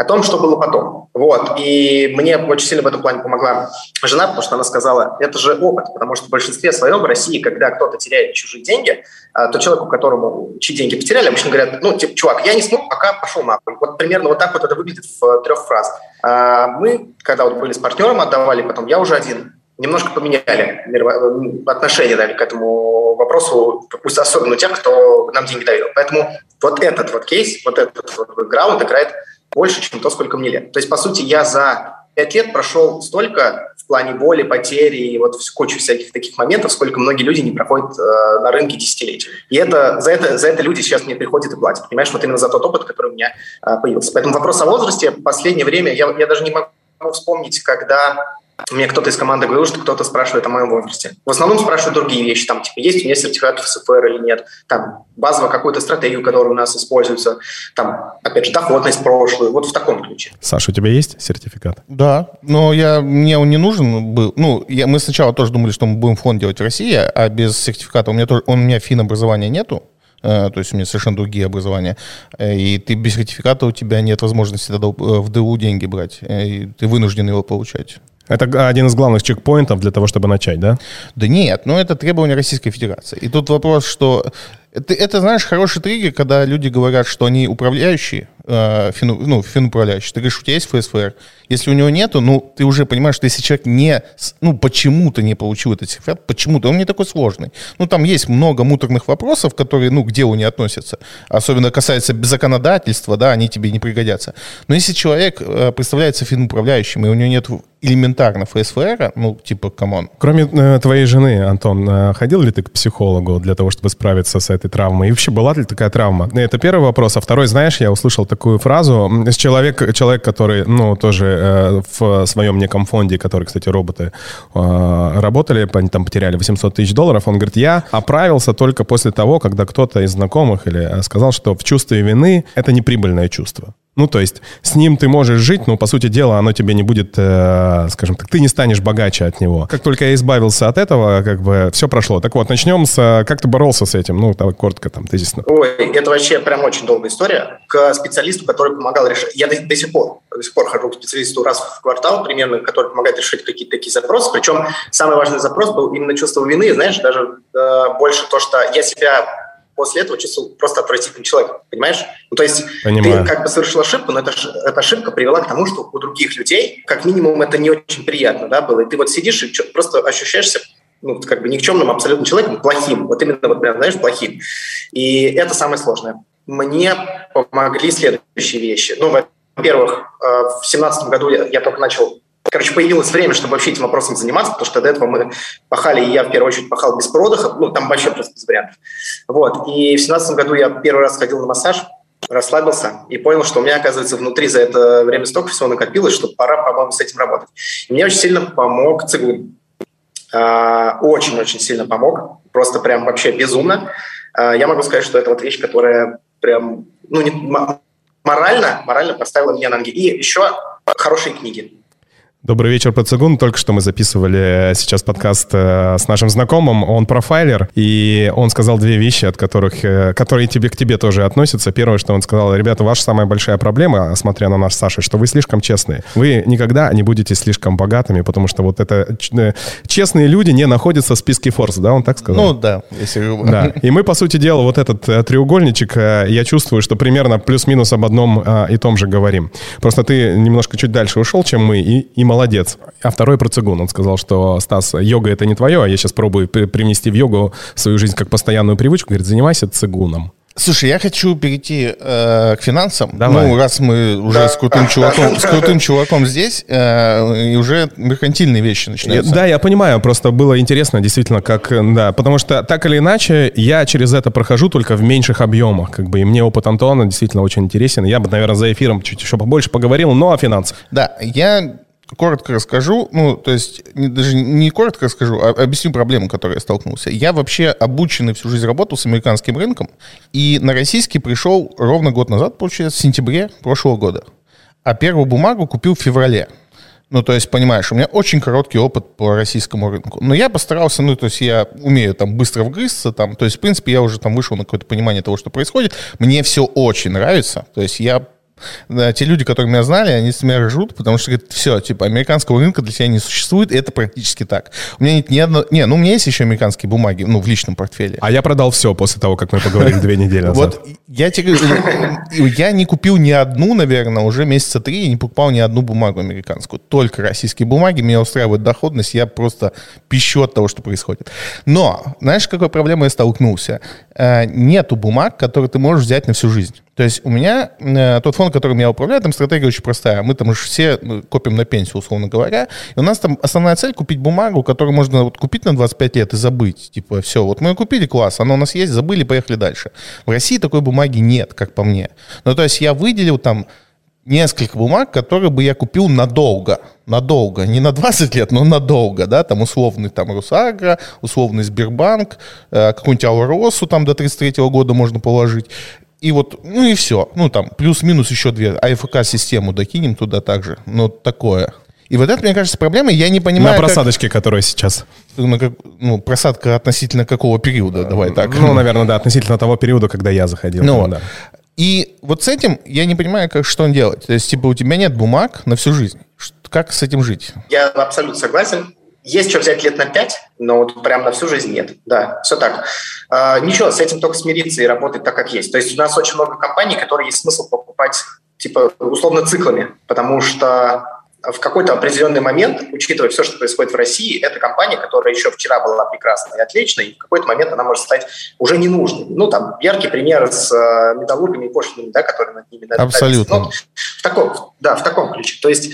о том, что было потом. Вот. И мне очень сильно в этом плане помогла жена, потому что она сказала, это же опыт, потому что в большинстве своем в России, когда кто-то теряет чужие деньги, а, то человеку, которому чьи деньги потеряли, обычно говорят, ну, типа, чувак, я не смог, пока пошел нахуй. Вот примерно вот так вот это выглядит в трех фразах. Мы, когда вот были с партнером, отдавали, потом я уже один, немножко поменяли отношение да, к этому вопросу, пусть особенно у тех, кто нам деньги доверил. Поэтому вот этот вот кейс, вот этот вот граунд играет больше, чем то, сколько мне лет. То есть, по сути, я за пять лет прошел столько в плане боли, потери и вот кучу всяких таких моментов, сколько многие люди не проходят э, на рынке десятилетий. И это, за, это, за это люди сейчас мне приходят и платят. Понимаешь, вот именно за тот опыт, который у меня э, появился. Поэтому вопрос о возрасте в последнее время, я, я даже не могу вспомнить, когда мне кто-то из команды говорил, что кто-то спрашивает о моем возрасте. В основном спрашивают другие вещи, там, типа, есть у меня сертификат ФСФР или нет, там, базовую какую-то стратегию, которая у нас используется, там, опять же, доходность прошлую, вот в таком ключе. Саша, у тебя есть сертификат? Да, но я, мне он не нужен был. Ну, я, мы сначала тоже думали, что мы будем фонд делать в России, а без сертификата у меня тоже, он, у меня фин образования нету, э, то есть у меня совершенно другие образования, э, и ты без сертификата у тебя нет возможности тогда в ДУ деньги брать, э, и ты вынужден его получать. Это один из главных чекпоинтов для того, чтобы начать, да? Да нет, но это требование Российской Федерации. И тут вопрос, что... Это, это знаешь, хороший триггер, когда люди говорят, что они управляющие, э, фину, ну, финуправляющий. Ты говоришь, у тебя есть ФСФР? Если у него нету, ну, ты уже понимаешь, что если человек не, ну, почему-то не получил этот сертификат, почему-то, он не такой сложный. Ну, там есть много муторных вопросов, которые, ну, к делу не относятся. Особенно касается законодательства, да, они тебе не пригодятся. Но если человек э, представляется финуправляющим, и у него нет элементарно ФСФР, ну, типа, come on. Кроме э, твоей жены, Антон, э, ходил ли ты к психологу для того, чтобы справиться с, этой травмы? И вообще была ли такая травма? Это первый вопрос. А второй, знаешь, я услышал такую фразу. Человек, человек который, ну, тоже э, в своем неком фонде, который, кстати, роботы э, работали, они там потеряли 800 тысяч долларов, он говорит, я оправился только после того, когда кто-то из знакомых или э, сказал, что в чувстве вины это неприбыльное чувство. Ну, то есть с ним ты можешь жить, но, по сути дела, оно тебе не будет, э, скажем так, ты не станешь богаче от него. Как только я избавился от этого, как бы все прошло. Так вот, начнем с... Э, как ты боролся с этим? Ну, давай коротко там, тезисно. Ой, это вообще прям очень долгая история. К специалисту, который помогал решать... Я до, до сих пор, до сих пор хожу к специалисту раз в квартал примерно, который помогает решить какие-то такие запросы. Причем самый важный запрос был именно чувство вины. Знаешь, даже э, больше то, что я себя после этого чувствовал просто отвратительным человеком, понимаешь? Ну, то есть Понимаю. ты как бы совершил ошибку, но эта, эта ошибка привела к тому, что у других людей, как минимум, это не очень приятно, да, было. И ты вот сидишь и просто ощущаешься ну, как бы никчемным абсолютно человеком, плохим, вот именно, вот прям, знаешь, плохим. И это самое сложное. Мне помогли следующие вещи. Ну, во-первых, э, в семнадцатом году я, я только начал Короче, появилось время, чтобы вообще этим вопросом заниматься, потому что до этого мы пахали, и я в первую очередь пахал без продыха, ну, там вообще просто без вариантов. Вот, и в семнадцатом году я первый раз ходил на массаж, расслабился и понял, что у меня, оказывается, внутри за это время столько всего накопилось, что пора, по-моему, с этим работать. И мне очень сильно помог цигун. А, очень-очень сильно помог, просто прям вообще безумно. А, я могу сказать, что это вот вещь, которая прям, ну, не, морально, морально поставила меня на ноги. И еще хорошие книги. Добрый вечер, Пацагун. Только что мы записывали сейчас подкаст э, с нашим знакомым. Он профайлер, и он сказал две вещи, от которых, э, которые тебе к тебе тоже относятся. Первое, что он сказал, ребята, ваша самая большая проблема, смотря на нас с Сашей, что вы слишком честные. Вы никогда не будете слишком богатыми, потому что вот это э, честные люди не находятся в списке Форс, да, он так сказал? Ну да, если Да. И мы, по сути дела, вот этот треугольничек, я чувствую, что примерно плюс-минус об одном и том же говорим. Просто ты немножко чуть дальше ушел, чем мы, и, и молодец. А второй про цигун. Он сказал, что, Стас, йога это не твое, а я сейчас пробую привнести в йогу свою жизнь как постоянную привычку. Говорит, занимайся цигуном. Слушай, я хочу перейти э, к финансам. Давай. Ну, раз мы уже с крутым чуваком, с крутым чуваком здесь, э, и уже меркантильные вещи начинаются. Да, я понимаю, просто было интересно действительно, как, да, потому что так или иначе я через это прохожу только в меньших объемах, как бы, и мне опыт Антона действительно очень интересен. Я бы, наверное, за эфиром чуть еще побольше поговорил, но о финансах. Да, я коротко расскажу, ну, то есть не, даже не коротко расскажу, а объясню проблему, которой я столкнулся. Я вообще обученный всю жизнь работал с американским рынком, и на российский пришел ровно год назад, получается, в сентябре прошлого года. А первую бумагу купил в феврале. Ну, то есть, понимаешь, у меня очень короткий опыт по российскому рынку. Но я постарался, ну, то есть я умею там быстро вгрызться, там, то есть, в принципе, я уже там вышел на какое-то понимание того, что происходит. Мне все очень нравится. То есть я да, те люди, которые меня знали, они с меня ржут, потому что говорят, все, типа, американского рынка для себя не существует, и это практически так. У меня нет ни одного... Не, ну, у меня есть еще американские бумаги, ну, в личном портфеле. А я продал все после того, как мы поговорили две недели назад. Вот, я тебе я не купил ни одну, наверное, уже месяца три, не покупал ни одну бумагу американскую. Только российские бумаги, меня устраивает доходность, я просто пищу от того, что происходит. Но, знаешь, какой проблемой я столкнулся? Э, нету бумаг, которые ты можешь взять на всю жизнь. То есть у меня э, тот фонд, которым я управляю, там стратегия очень простая. Мы там все ну, копим на пенсию, условно говоря. И у нас там основная цель купить бумагу, которую можно вот, купить на 25 лет и забыть. Типа, все, вот мы ее купили, класс, она у нас есть, забыли, поехали дальше. В России такой бумаги нет, как по мне. Ну, то есть я выделил там несколько бумаг, которые бы я купил надолго. Надолго. Не на 20 лет, но надолго, да, там условный там Росагро, условный Сбербанк, э, какую-нибудь Ауросу там до 33 года можно положить. И вот, ну и все. Ну там плюс-минус еще две. АФК-систему докинем туда также. Ну такое. И вот это, мне кажется, проблема. Я не понимаю... На просадочке, как... которая сейчас. Ну, как, ну, просадка относительно какого периода, давай так. Ну, наверное, да, относительно того периода, когда я заходил. Ну, да. И вот с этим я не понимаю, как что делать. То есть, типа, у тебя нет бумаг на всю жизнь. Как с этим жить? Я абсолютно согласен. Есть что взять лет на пять, но вот прям на всю жизнь нет. Да, все так. А, ничего, с этим только смириться и работать так, как есть. То есть у нас очень много компаний, которые есть смысл покупать, типа, условно, циклами, потому что в какой-то определенный момент, учитывая все, что происходит в России, эта компания, которая еще вчера была прекрасной и отличной, и в какой-то момент она может стать уже ненужной. Ну, там, яркий пример с э, металлургами и пошлинами, да, которые над ними... Абсолютно. Ну, в таком, да, в таком ключе. То есть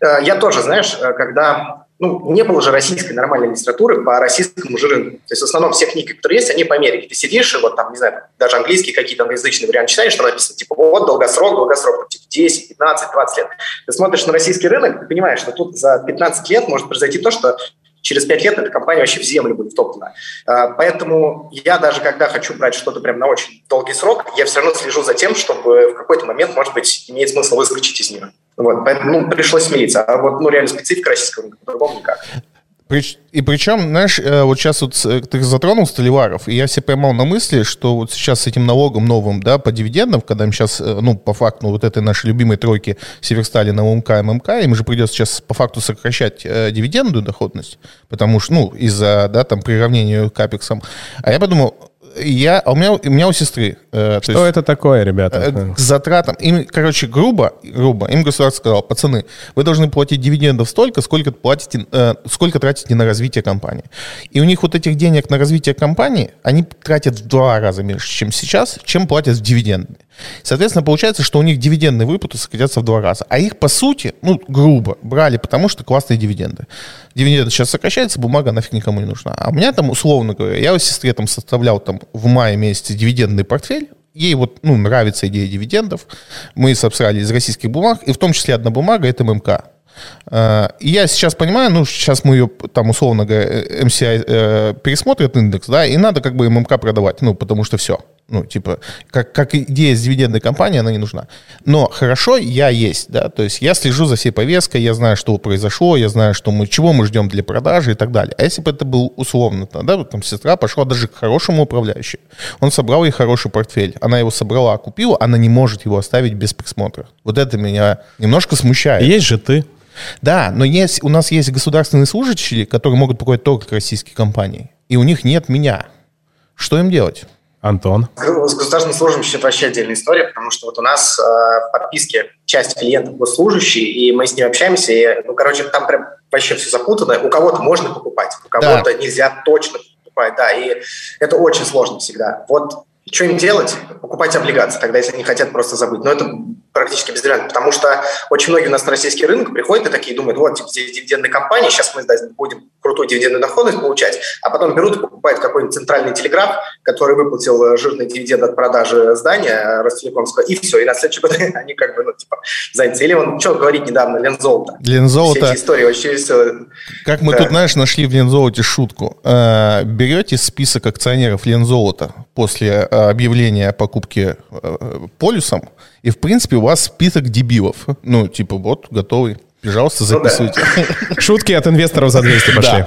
э, я тоже, знаешь, э, когда ну, не было же российской нормальной литературы по российскому же рынку. То есть в основном все книги, которые есть, они по Америке. Ты сидишь и вот там, не знаю, даже английские какие-то англоязычные варианты читаешь, что написано, типа, вот долгосрок, долгосрок, там, типа 10, 15, 20 лет. Ты смотришь на российский рынок, ты понимаешь, что тут за 15 лет может произойти то, что через 5 лет эта компания вообще в землю будет втоптана. А, поэтому я даже когда хочу брать что-то прям на очень долгий срок, я все равно слежу за тем, чтобы в какой-то момент, может быть, имеет смысл выскочить из нее. Вот, поэтому ну, пришлось смириться. А вот, ну, реально специфика российского рынка, по-другому никак. И причем, знаешь, э, вот сейчас вот э, ты затронул Столиваров, и я себе поймал на мысли, что вот сейчас с этим налогом новым, да, по дивидендам, когда им сейчас, э, ну, по факту, вот этой нашей любимой тройки Северсталина, УМК ММК, им же придется сейчас по факту сокращать э, дивидендную доходность, потому что, ну, из-за, да, там, приравнения к капексам. А я подумал, я, а у меня, у меня у сестры. Э, Что есть, это такое, ребята? Э, к затратам. Им, короче, грубо, грубо, им государство сказало, пацаны, вы должны платить дивидендов столько, сколько платите, э, сколько тратите на развитие компании. И у них вот этих денег на развитие компании, они тратят в два раза меньше, чем сейчас, чем платят в дивиденды. Соответственно, получается, что у них дивидендные выплаты сократятся в два раза. А их, по сути, ну, грубо, брали, потому что классные дивиденды. Дивиденды сейчас сокращаются, бумага нафиг никому не нужна. А у меня там, условно говоря, я у сестре там составлял там в мае месяце дивидендный портфель, ей вот, ну, нравится идея дивидендов. Мы собрали из российских бумаг, и в том числе одна бумага — это ММК. А, и я сейчас понимаю, ну, сейчас мы ее, там, условно говоря, MCI э, пересмотрит индекс, да, и надо как бы ММК продавать, ну, потому что все. Ну, типа, как, как идея с дивидендной компании, она не нужна. Но хорошо, я есть, да, то есть я слежу за всей повесткой, я знаю, что произошло, я знаю, что мы, чего мы ждем для продажи и так далее. А если бы это был условно, да, вот там сестра пошла даже к хорошему управляющему, он собрал ей хороший портфель, она его собрала, купила, она не может его оставить без присмотра. Вот это меня немножко смущает. Есть же ты. Да, но есть, у нас есть государственные служащие, которые могут покупать только российские компании, и у них нет меня. Что им делать? Антон? С государственным служащим вообще отдельная история, потому что вот у нас э, в подписке часть клиентов госслужащие, и мы с ними общаемся, и, ну, короче, там прям вообще все запутано. У кого-то можно покупать, у кого-то да. нельзя точно покупать, да, и это очень сложно всегда. Вот что им делать? Покупать облигации, тогда, если они хотят просто забыть. Но это практически безвариантно, потому что очень многие у нас на российский рынок приходят и такие думают, вот, типа, здесь дивидендные компании, сейчас мы будем крутую дивидендную доходность получать, а потом берут и покупают какой-нибудь центральный телеграф, который выплатил э, жирный дивиденд от продажи здания э, Ростелекомского, и все, и на следующий год они как бы, ну, типа, заняты. Или он, что говорить недавно, Лензолото. Лензолото. Все эти истории вообще все... Как мы да. тут, знаешь, нашли в Лензолоте шутку. Э, берете список акционеров Лензолота после объявления о покупке полюсом, и, в принципе, вас список дебилов. Ну, типа, вот, готовый. Пожалуйста, записывайте. Шутки от инвесторов за 200 пошли.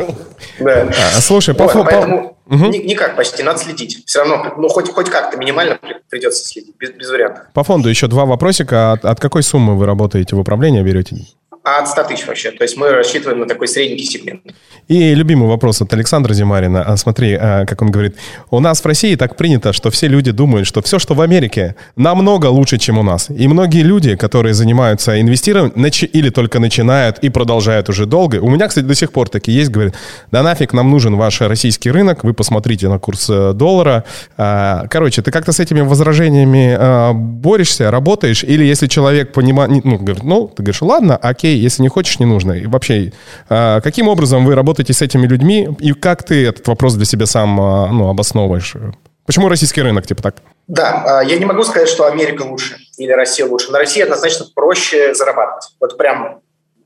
Да. А, слушай, по Поэтому никак почти, надо следить. Все равно, ну, хоть, хоть как-то минимально придется следить, без, вариантов. По фонду еще два вопросика. От, какой суммы вы работаете в управлении, берете? А от 100 тысяч вообще. То есть мы рассчитываем на такой средненький сегмент. И любимый вопрос от Александра Зимарина. А, смотри, а, как он говорит. У нас в России так принято, что все люди думают, что все, что в Америке, намного лучше, чем у нас. И многие люди, которые занимаются инвестированием или только начинают и продолжают уже долго, у меня, кстати, до сих пор такие есть, говорят, да нафиг нам нужен ваш российский рынок, вы посмотрите на курс э, доллара. А, короче, ты как-то с этими возражениями борешься, работаешь, или если человек понимает, ну, говорит, ну, ты говоришь, ладно, окей, если не хочешь, не нужно. И вообще, а, каким образом вы работаете с этими людьми, и как ты этот вопрос для себя сам а, ну, обосновываешь? Почему российский рынок, типа так? Да, а, я не могу сказать, что Америка лучше или Россия лучше. На России однозначно проще зарабатывать. Вот прям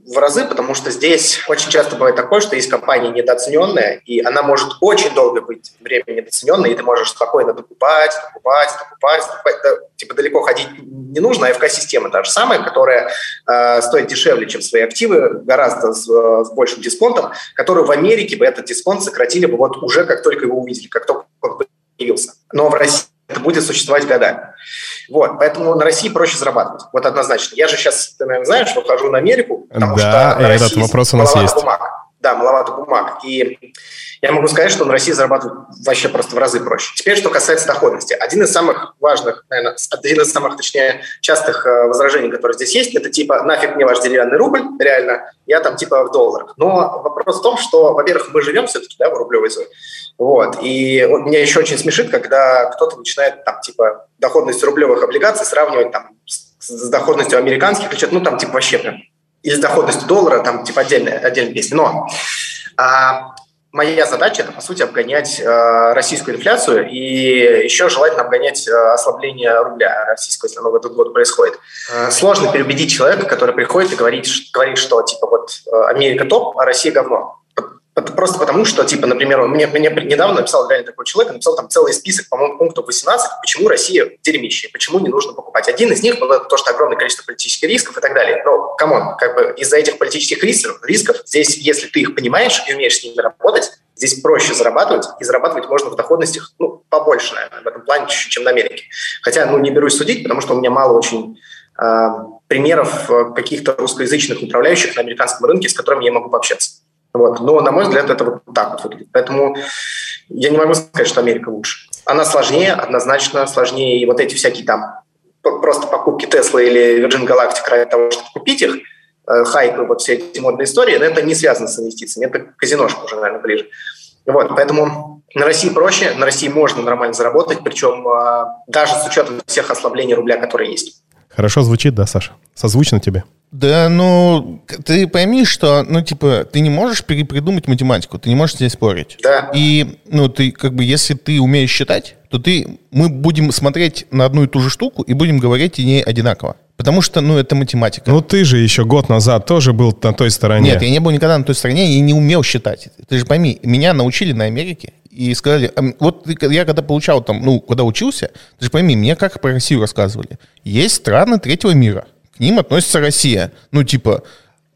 в разы, потому что здесь очень часто бывает такое, что есть компания недооцененная, и она может очень долго быть время недооцененной, и ты можешь спокойно докупать, докупать, докупать, докупать. Да, типа далеко ходить не нужно, а ФК-система та же самая, которая э, стоит дешевле, чем свои активы, гораздо с, э, с большим дисконтом, которую в Америке бы этот дисконт сократили бы вот уже как только его увидели, как только он появился. Но в России это будет существовать годами. Вот, поэтому на России проще зарабатывать. Вот однозначно. Я же сейчас, ты, наверное, знаешь, выхожу на Америку, потому да, что на этот России вопрос у нас есть. Бумаг. Да, маловато бумаг. И я могу сказать, что на России зарабатывать вообще просто в разы проще. Теперь, что касается доходности. Один из самых важных, наверное, один из самых, точнее, частых э, возражений, которые здесь есть, это типа нафиг мне ваш деревянный рубль, реально, я там типа в долларах. Но вопрос в том, что, во-первых, мы живем все-таки да, в рублевой зоне. Вот. И меня еще очень смешит, когда кто-то начинает там типа доходность рублевых облигаций сравнивать там с, доходностью американских, ну там типа вообще прям или с доходностью доллара, там типа отдельная, отдельная песня. Но а, моя задача – это, по сути, обгонять э, российскую инфляцию и еще желательно обгонять э, ослабление рубля российского, если оно в этот год происходит. Э, сложно переубедить человека, который приходит и говорит, говорит что, типа, вот э, Америка топ, а Россия говно. Просто потому, что, типа, например, мне, мне недавно написал реально такой человек, написал там целый список, по-моему, пунктов 18, почему Россия дерьмище, почему не нужно покупать. Один из них был то, что огромное количество политических рисков и так далее. Но, come on, как бы из-за этих политических рисков, рисков здесь, если ты их понимаешь и умеешь с ними работать, здесь проще зарабатывать, и зарабатывать можно в доходностях, ну, побольше, наверное, в этом плане чем на Америке. Хотя, ну, не берусь судить, потому что у меня мало очень э, примеров каких-то русскоязычных управляющих на американском рынке, с которыми я могу пообщаться. Вот. Но, на мой взгляд, это вот так вот выглядит. Поэтому я не могу сказать, что Америка лучше. Она сложнее, однозначно сложнее. И вот эти всякие там просто покупки Tesla или Virgin Galactic ради того, чтобы купить их, э, хайпы, вот все эти модные истории, но это не связано с инвестициями, это казиношка уже, наверное, ближе. Вот, поэтому на России проще, на России можно нормально заработать, причем э, даже с учетом всех ослаблений рубля, которые есть. Хорошо звучит, да, Саша? Созвучно тебе? Да, ну, ты пойми, что, ну, типа, ты не можешь перепридумать математику, ты не можешь здесь спорить. Да. И, ну, ты, как бы, если ты умеешь считать, то ты, мы будем смотреть на одну и ту же штуку и будем говорить о ней одинаково. Потому что, ну, это математика. Ну, ты же еще год назад тоже был на той стороне. Нет, я не был никогда на той стороне, я не умел считать. Ты же пойми, меня научили на Америке и сказали, вот я когда получал там, ну, когда учился, ты же пойми, мне как про Россию рассказывали. Есть страны третьего мира – к ним относится Россия. Ну, типа,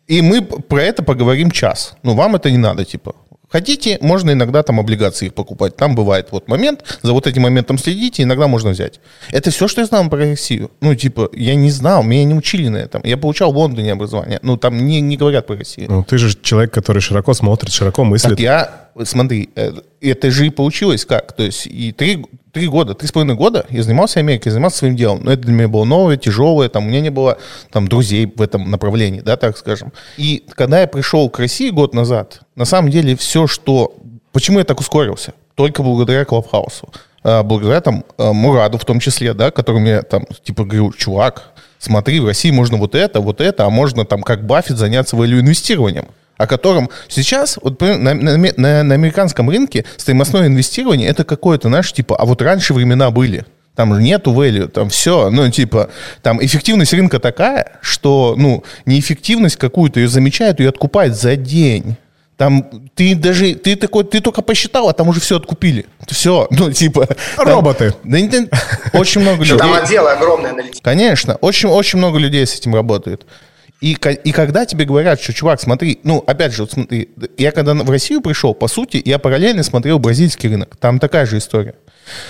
и мы про это поговорим час. Ну, вам это не надо, типа. Хотите, можно иногда там облигации их покупать. Там бывает вот момент, за вот этим моментом следите, иногда можно взять. Это все, что я знал про Россию. Ну, типа, я не знал, меня не учили на этом. Я получал в Лондоне образование. Ну, там не, не говорят про Россию. Ну, ты же человек, который широко смотрит, широко мыслит. Так я, смотри, э, это же и получилось как? То есть и три, три года, три с половиной года я занимался Америкой, занимался своим делом. Но это для меня было новое, тяжелое, там у меня не было там друзей в этом направлении, да, так скажем. И когда я пришел к России год назад, на самом деле все, что... Почему я так ускорился? Только благодаря Клабхаусу. А, благодаря там а, Мураду в том числе, да, который мне там, типа, говорил, чувак, смотри, в России можно вот это, вот это, а можно там как Баффет заняться value инвестированием о котором сейчас вот, на, на, на, на американском рынке стоимостное инвестирование это какое-то, знаешь, типа, а вот раньше времена были. Там же нету value, там все, ну, типа, там эффективность рынка такая, что, ну, неэффективность какую-то ее замечают, ее откупают за день. Там ты даже, ты такой, ты только посчитал, а там уже все откупили. Все, ну, типа... Роботы. да, очень много людей. Там отделы огромные аналитики. Конечно, очень, очень много людей с этим работает. И, и когда тебе говорят, что, чувак, смотри, ну, опять же, вот смотри, я когда в Россию пришел, по сути, я параллельно смотрел бразильский рынок. Там такая же история.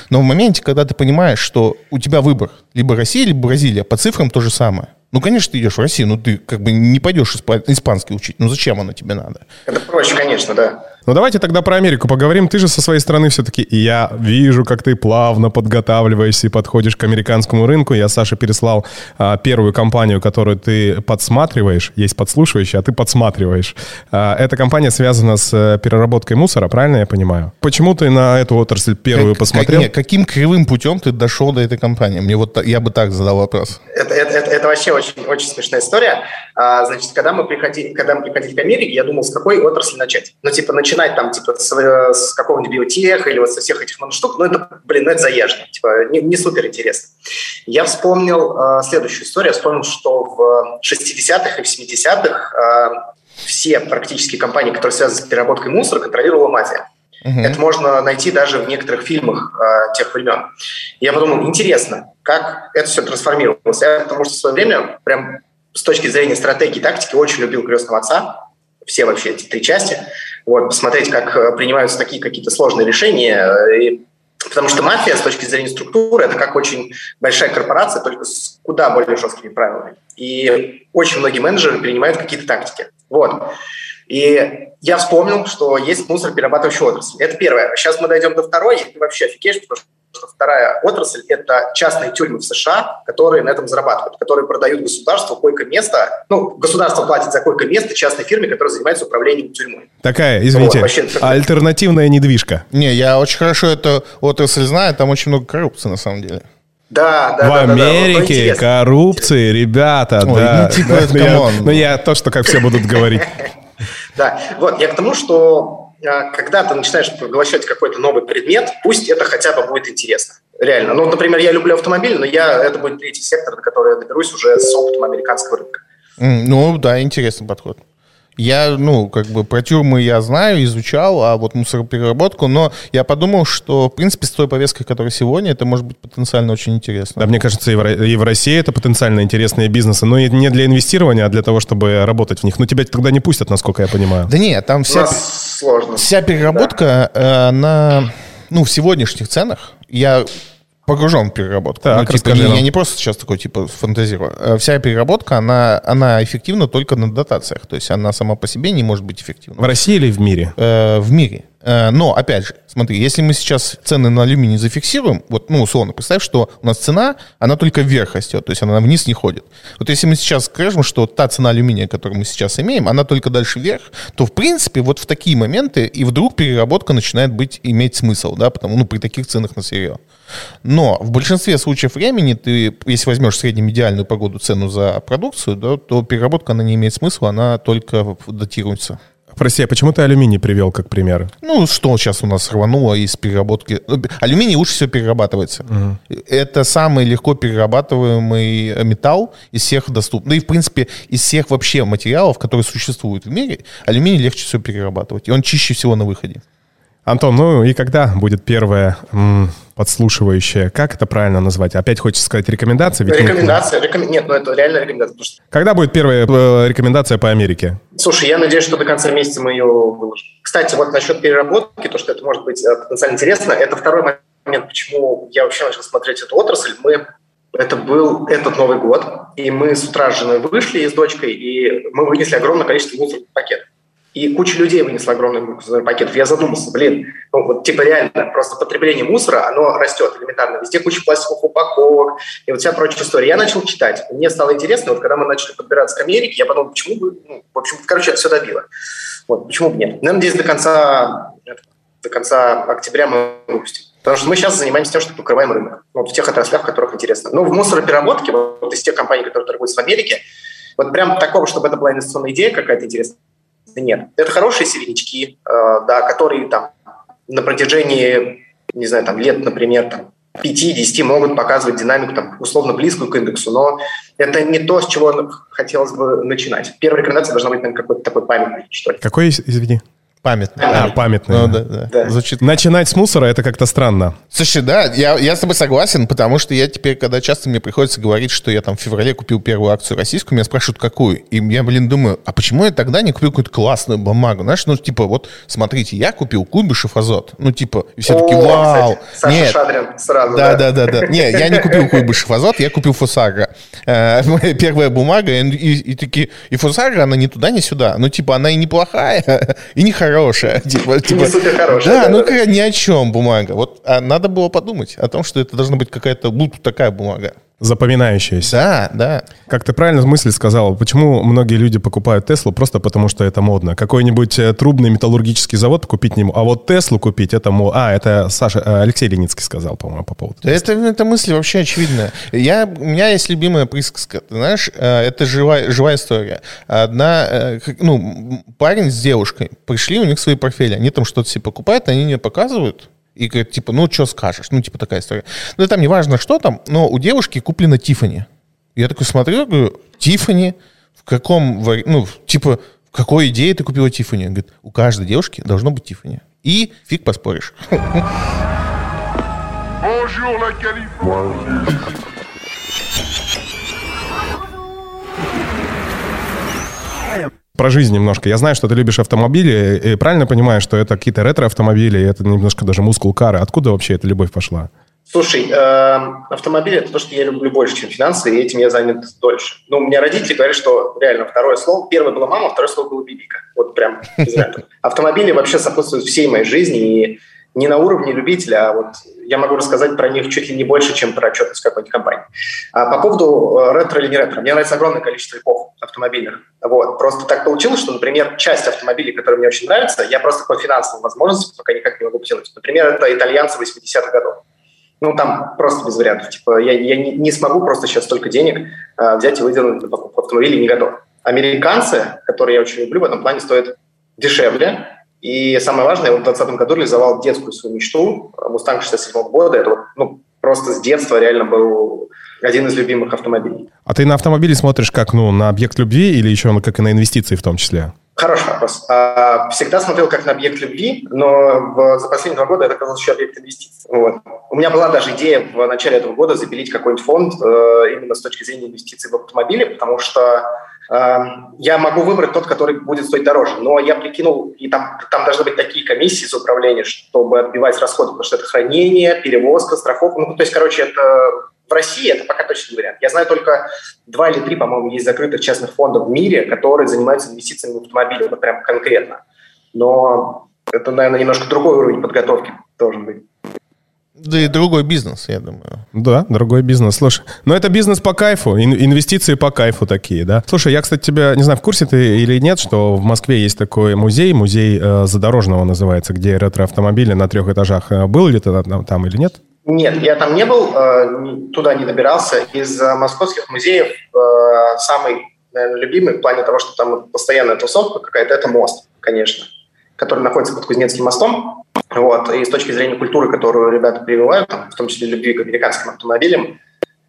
Но в моменте, когда ты понимаешь, что у тебя выбор либо Россия, либо Бразилия, по цифрам то же самое. Ну, конечно, ты идешь в Россию, но ты как бы не пойдешь испанский учить. Ну, зачем оно тебе надо? Это проще, конечно, да. Ну, давайте тогда про Америку поговорим. Ты же со своей стороны все-таки... Я вижу, как ты плавно подготавливаешься и подходишь к американскому рынку. Я Саше переслал а, первую компанию, которую ты подсматриваешь. Есть подслушивающий, а ты подсматриваешь. А, эта компания связана с э, переработкой мусора, правильно я понимаю? Почему ты на эту отрасль первую как, посмотрел? Как, нет, каким кривым путем ты дошел до этой компании? Мне вот я бы так задал вопрос. Это, это, это, это вообще очень, очень смешная история. А, значит, когда мы, приходили, когда мы приходили к Америке, я думал, с какой отрасли начать. Ну, типа, начать начинать там, типа, с, с какого-нибудь биотеха или вот со всех этих штук, ну, это, блин, ну, это заезжено, типа, не, не супер интересно. Я вспомнил э, следующую историю. Я вспомнил, что в 60-х и 70-х э, все практически компании, которые связаны с переработкой мусора, контролировала мафия. Uh-huh. Это можно найти даже в некоторых фильмах э, тех времен. Я подумал, интересно, как это все трансформировалось. Я, потому что в свое время, прям с точки зрения стратегии и тактики, очень любил «Крестного отца», все вообще эти три части вот, посмотреть, как э, принимаются такие какие-то сложные решения. Э, и, потому что мафия с точки зрения структуры это как очень большая корпорация, только с куда более жесткими правилами. И очень многие менеджеры принимают какие-то тактики. Вот. И я вспомнил, что есть мусор-перерабатывающая отрасль. Это первое. Сейчас мы дойдем до второй, и ты вообще офигеешь, потому что что вторая отрасль – это частные тюрьмы в США, которые на этом зарабатывают, которые продают государству койко-место. Ну, государство платит за койко-место частной фирме, которая занимается управлением тюрьмой. Такая, извините, вот, вообще, альтернативная недвижка. Не, я очень хорошо эту отрасль знаю, там очень много коррупции на самом деле. Да, да, В да, Америке да, да. коррупции, ребята, Ой, да. Ну, типа, да, я, ну, я то, что как все будут говорить. Да, вот, я к тому, что когда ты начинаешь поглощать какой-то новый предмет, пусть это хотя бы будет интересно. Реально. Ну, например, я люблю автомобиль, но я, это будет третий сектор, на который я доберусь уже с опытом американского рынка. Ну, да, интересный подход. Я, ну, как бы про тюрьмы я знаю, изучал, а вот мусоропереработку, но я подумал, что, в принципе, с той повесткой, которая сегодня, это может быть потенциально очень интересно. Да, мне кажется, и в, и в России это потенциально интересные бизнесы, но не для инвестирования, а для того, чтобы работать в них. Но тебя тогда не пустят, насколько я понимаю. Да нет, там вся, сложно. вся переработка, да. она, ну, в сегодняшних ценах, я погружен в переработку. Так, ну, типа, не, я не просто сейчас такой, типа, фантазирую. Э, вся переработка, она, она эффективна только на дотациях. То есть она сама по себе не может быть эффективна. В России или в мире? Э, в мире. Э, но, опять же, смотри, если мы сейчас цены на алюминий зафиксируем, вот, ну, условно, представь, что у нас цена, она только вверх растет, то есть она вниз не ходит. Вот если мы сейчас скажем, что та цена алюминия, которую мы сейчас имеем, она только дальше вверх, то, в принципе, вот в такие моменты и вдруг переработка начинает быть, иметь смысл, да, потому, ну, при таких ценах на сырье. Но в большинстве случаев времени ты, если возьмешь среднемедиальную погоду цену за продукцию, да, то переработка она не имеет смысла, она только датируется. Прости, а почему ты алюминий привел как пример? Ну, что сейчас у нас рвануло из переработки? Алюминий лучше всего перерабатывается. Угу. Это самый легко перерабатываемый металл из всех доступных. Да и, в принципе, из всех вообще материалов, которые существуют в мире, алюминий легче всего перерабатывать. И он чище всего на выходе. Антон, ну и когда будет первое м, подслушивающее? Как это правильно назвать? Опять хочется сказать рекомендация? Ведь рекомендация. Нет, реком... нет, ну это реально рекомендация. Что... Когда будет первая э, рекомендация по Америке? Слушай, я надеюсь, что до конца месяца мы ее выложим. Кстати, вот насчет переработки, то, что это может быть э, потенциально интересно, это второй момент, почему я вообще начал смотреть эту отрасль. Мы это был этот Новый год, и мы с утра с женой вышли с дочкой, и мы вынесли огромное количество мусорных пакетов. И куча людей вынесла огромный мусорный пакет. Я задумался, блин, ну вот типа реально, просто потребление мусора, оно растет элементарно. Везде куча пластиковых упаковок и вот вся прочая история. Я начал читать. Мне стало интересно, вот когда мы начали подбираться к Америке, я подумал, почему бы, ну, в общем, короче, это все добило. Вот, почему бы нет? Я надеюсь, до конца, до конца октября мы выпустим. Потому что мы сейчас занимаемся тем, что покрываем рынок. Ну, вот в тех отраслях, в которых интересно. Ну, в мусоропереработке, вот из тех компаний, которые торгуются в Америке, вот прям такого, чтобы это была инвестиционная идея какая-то интересная, нет. Это хорошие середнячки, э, да, которые там на протяжении, не знаю, там лет, например, там, 5-10 могут показывать динамику там, условно близкую к индексу, но это не то, с чего хотелось бы начинать. Первая рекомендация должна быть, наверное, какой-то такой памятный, что ли. Какой, извини? Памятный. А, памятный. Ну, да, да. Да. Звучит... Начинать с мусора это как-то странно. Слушай, да, я, я с тобой согласен, потому что я теперь, когда часто мне приходится говорить, что я там в феврале купил первую акцию российскую, меня спрашивают, какую. И я, блин, думаю, а почему я тогда не купил какую-то классную бумагу? Знаешь, ну, типа, вот, смотрите, я купил Куйбышев Азот. Ну, типа, и все таки вау. Кстати, Саша Нет. Шадрин сразу. Да, да, да, да. Не, я не купил Куйбышев Азот, я купил Фосагра. Э, моя первая бумага, и, и, и такие, и Фосагра, она не туда, не сюда. Ну, типа, она и неплохая, и не хорошая. Типа, типа, не супер хорошая. Да, да, ну да. ни о чем бумага. Вот а надо было подумать о том, что это должна быть какая-то вот такая бумага. Запоминающаяся. Да, да. Как ты правильно мысли сказал, почему многие люди покупают Теслу? Просто потому, что это модно. Какой-нибудь э, трубный металлургический завод купить не А вот Теслу купить, это... А, это Саша, э, Алексей Леницкий сказал, по-моему, по поводу. Да это, это мысль вообще очевидная. Я, у меня есть любимая присказка. Ты знаешь, э, это живая, живая история. Одна, ну, парень с девушкой пришли, у них свои портфели, они там что-то себе покупают, они мне показывают, и говорит, типа, ну, что скажешь? Ну, типа, такая история. Ну, там не важно, что там, но у девушки куплено Тифани. Я такой смотрю, говорю, Тифани? В каком, ну, типа, в какой идее ты купила Тифани? Говорит, у каждой девушки должно быть Тифани. И фиг поспоришь. Bonjour, la про жизнь немножко. Я знаю, что ты любишь автомобили, и правильно понимаю, что это какие-то ретро-автомобили, это немножко даже мускул-кары. Откуда вообще эта любовь пошла? Слушай, э, автомобили – это то, что я люблю больше, чем финансы, и этим я занят дольше. Ну, у меня родители говорят, что реально второе слово, первое было мама, второе слово было бибика. Вот прям Автомобили вообще сопутствуют всей моей жизни, и не на уровне любителя, а вот я могу рассказать про них чуть ли не больше, чем про отчетность какой-нибудь компании. А по поводу э, ретро или не ретро, мне нравится огромное количество эпох автомобильных. Вот. Просто так получилось, что, например, часть автомобилей, которые мне очень нравятся, я просто по финансовым возможностям пока никак не могу потянуть. Например, это итальянцы 80-х годов. Ну, там просто без вариантов. Типа, я, я не, не смогу просто сейчас столько денег э, взять и выдернуть на покупку автомобиля, не готов. Американцы, которые я очень люблю, в этом плане стоят дешевле. И самое важное, я в 2020 году реализовал детскую свою мечту. Мустанг 67 года. Это вот, ну, просто с детства реально был один из любимых автомобилей. А ты на автомобили смотришь как, ну, на объект любви или еще как и на инвестиции в том числе? Хороший вопрос. А, всегда смотрел как на объект любви, но за последние два года это оказался еще объект инвестиций. Вот. У меня была даже идея в начале этого года запилить какой-нибудь фонд э, именно с точки зрения инвестиций в автомобили, потому что э, я могу выбрать тот, который будет стоить дороже. Но я прикинул, и там, там должны быть такие комиссии за управление, чтобы отбивать расходы, потому что это хранение, перевозка, страховка. Ну, то есть, короче, это в России это пока точно вариант. Я знаю только два или три, по-моему, есть закрытых частных фондов в мире, которые занимаются инвестициями в автомобили, вот прям конкретно. Но это, наверное, немножко другой уровень подготовки должен быть. Да и другой бизнес, я думаю. Да, другой бизнес. Слушай, но это бизнес по кайфу, инвестиции по кайфу такие, да? Слушай, я, кстати, тебя, не знаю, в курсе ты или нет, что в Москве есть такой музей, музей э, Задорожного называется, где ретро-автомобили на трех этажах. Э, был ли ты там, там или нет? Нет, я там не был, э, туда не добирался. Из московских музеев э, самый, наверное, любимый в плане того, что там постоянная тусовка какая-то, это мост, конечно, который находится под Кузнецким мостом. Вот. И с точки зрения культуры, которую ребята прививают, в том числе любви к американским автомобилям,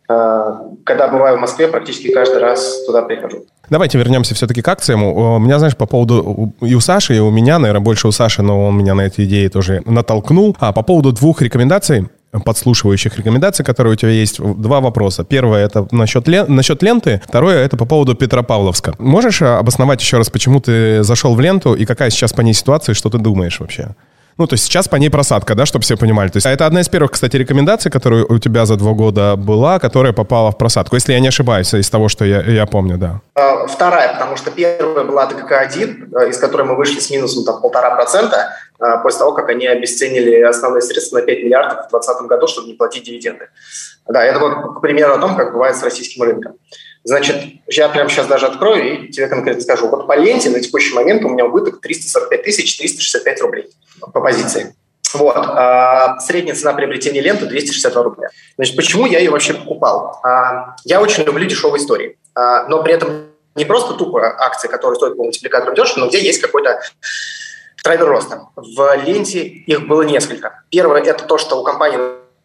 э, когда бываю в Москве, практически каждый раз туда прихожу. Давайте вернемся все-таки к акциям. У меня, знаешь, по поводу и у Саши, и у меня, наверное, больше у Саши, но он меня на эти идеи тоже натолкнул. А по поводу двух рекомендаций подслушивающих рекомендаций, которые у тебя есть, два вопроса. Первое — это насчет, лен, насчет ленты, второе — это по поводу Петропавловска. Можешь а, обосновать еще раз, почему ты зашел в ленту и какая сейчас по ней ситуация, что ты думаешь вообще? Ну, то есть сейчас по ней просадка, да, чтобы все понимали. То есть, а это одна из первых, кстати, рекомендаций, которая у тебя за два года была, которая попала в просадку, если я не ошибаюсь, из того, что я, я помню, да. А, вторая, потому что первая была ДКК-1, э, из которой мы вышли с минусом там полтора процента, а, после того, как они обесценили основные средства на 5 миллиардов в 2020 году, чтобы не платить дивиденды. Да, это вот, к примеру, о том, как бывает с российским рынком. Значит, я прямо сейчас даже открою и тебе конкретно скажу. Вот по ленте на текущий момент у меня убыток 345 тысяч 365 рублей по позиции. Вот. А средняя цена приобретения ленты 262 рубля. Значит, почему я ее вообще покупал? А, я очень люблю дешевые истории, а, но при этом не просто тупо акции, которые стоят по мультипликатору дешево, но где есть какой-то драйвер роста. В ленте их было несколько. Первое – это то, что у компании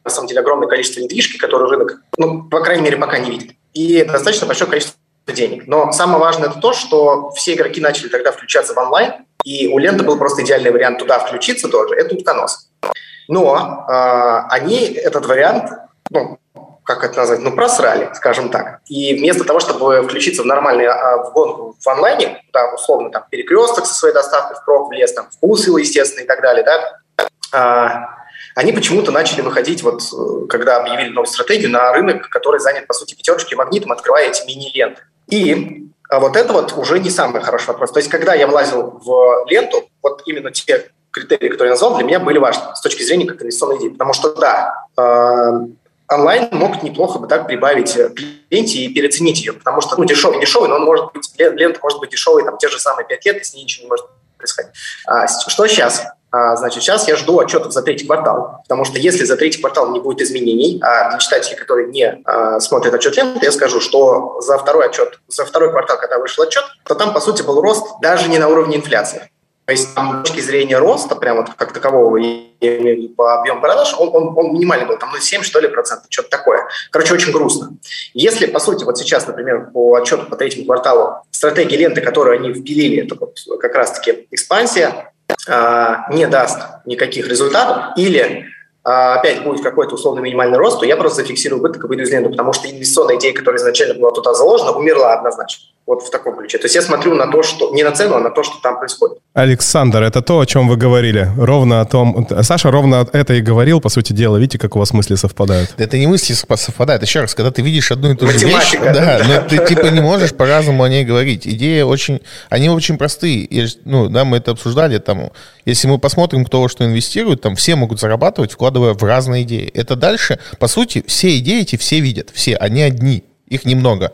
на самом деле огромное количество недвижки, которую рынок, ну, по крайней мере, пока не видит и достаточно большое количество денег. Но самое важное это то, что все игроки начали тогда включаться в онлайн, и у Ленты был просто идеальный вариант туда включиться тоже, это утконос. Но э, они этот вариант, ну, как это назвать, ну, просрали, скажем так. И вместо того, чтобы включиться в нормальную э, в гонку в онлайне, да, условно, там, перекресток со своей доставкой в крок в лес, там, вкусы, естественно, и так далее, да, э, они почему-то начали выходить, вот когда объявили новую стратегию, на рынок, который занят, по сути, пятерочкой магнитом, открывая эти мини-ленты. И а вот это вот уже не самый хороший вопрос. То есть, когда я влазил в ленту, вот именно те критерии, которые я назвал, для меня были важны с точки зрения как инвестиционной идеи. Потому что, да, э, онлайн мог неплохо бы так прибавить ленте и переоценить ее, потому что, ну, дешевый, дешевый, но он может быть, лента может быть дешевой там те же самые пять лет, и с ней ничего не может происходить. А, что сейчас? А, значит, сейчас я жду отчетов за третий квартал, потому что если за третий квартал не будет изменений, а для читателей, которые не а, смотрят отчет ленты, я скажу, что за второй отчет, за второй квартал, когда вышел отчет, то там, по сути, был рост даже не на уровне инфляции. То есть там, с точки зрения роста, прямо вот как такового, по объему продаж, он, он, он минимальный был, там 0,7 что ли процента, что-то такое. Короче, очень грустно. Если, по сути, вот сейчас, например, по отчету по третьему кварталу стратегии ленты, которую они впилили, это вот как раз-таки экспансия, не даст никаких результатов, или а, опять будет какой-то условный минимальный рост, то я просто зафиксирую убыток и выйду из ленты, потому что инвестиционная идея, которая изначально была туда заложена, умерла однозначно. Вот в таком ключе. То есть я смотрю на то, что не на цену, а на то, что там происходит. Александр, это то, о чем вы говорили. Ровно о том... Саша ровно это и говорил, по сути дела. Видите, как у вас мысли совпадают? Это не мысли совпадают. Еще раз, когда ты видишь одну и ту же вещь, да, но ты типа не можешь по-разному о ней говорить. Идеи очень... Они очень простые. Ну, да, мы это обсуждали. Там, если мы посмотрим, кто во что инвестирует, там все могут зарабатывать, вкладывая в разные идеи. Это дальше, по сути, все идеи эти все видят. Все, они одни их немного.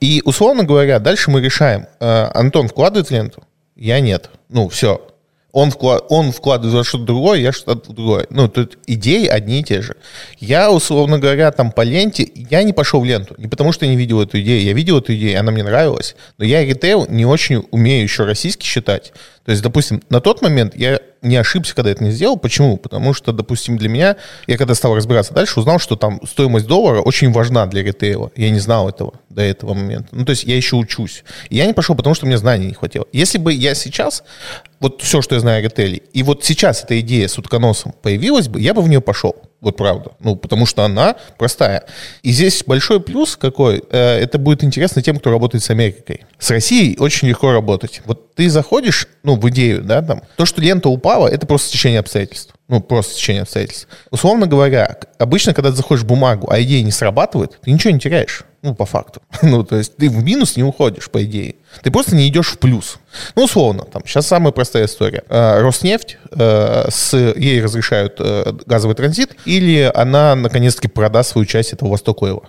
И, условно говоря, дальше мы решаем, э, Антон вкладывает ленту? Я нет. Ну, все. Он, вклад, он вкладывает во что-то другое, я что-то другое. Ну, тут идеи одни и те же. Я, условно говоря, там по ленте, я не пошел в ленту. Не потому, что не видел эту идею. Я видел эту идею, она мне нравилась. Но я ритейл не очень умею еще российский считать. То есть, допустим, на тот момент я не ошибся, когда это не сделал. Почему? Потому что, допустим, для меня, я когда стал разбираться дальше, узнал, что там стоимость доллара очень важна для ритейла. Я не знал этого до этого момента. Ну, то есть я еще учусь. И я не пошел, потому что мне знаний не хватило. Если бы я сейчас, вот все, что я знаю о ритейле, и вот сейчас эта идея с утконосом появилась бы, я бы в нее пошел. Вот правда. Ну, потому что она простая. И здесь большой плюс какой, э, это будет интересно тем, кто работает с Америкой. С Россией очень легко работать. Вот ты заходишь, ну, в идею, да, там, то, что лента упала, это просто течение обстоятельств. Ну, просто течение обстоятельств. Условно говоря, обычно, когда ты заходишь в бумагу, а идея не срабатывает, ты ничего не теряешь. Ну, по факту. ну, то есть ты в минус не уходишь, по идее. Ты просто не идешь в плюс. Ну, условно, там, сейчас самая простая история. Э, Роснефть, э, с, ей разрешают э, газовый транзит, или она, наконец-таки, продаст свою часть этого Восток Ойла.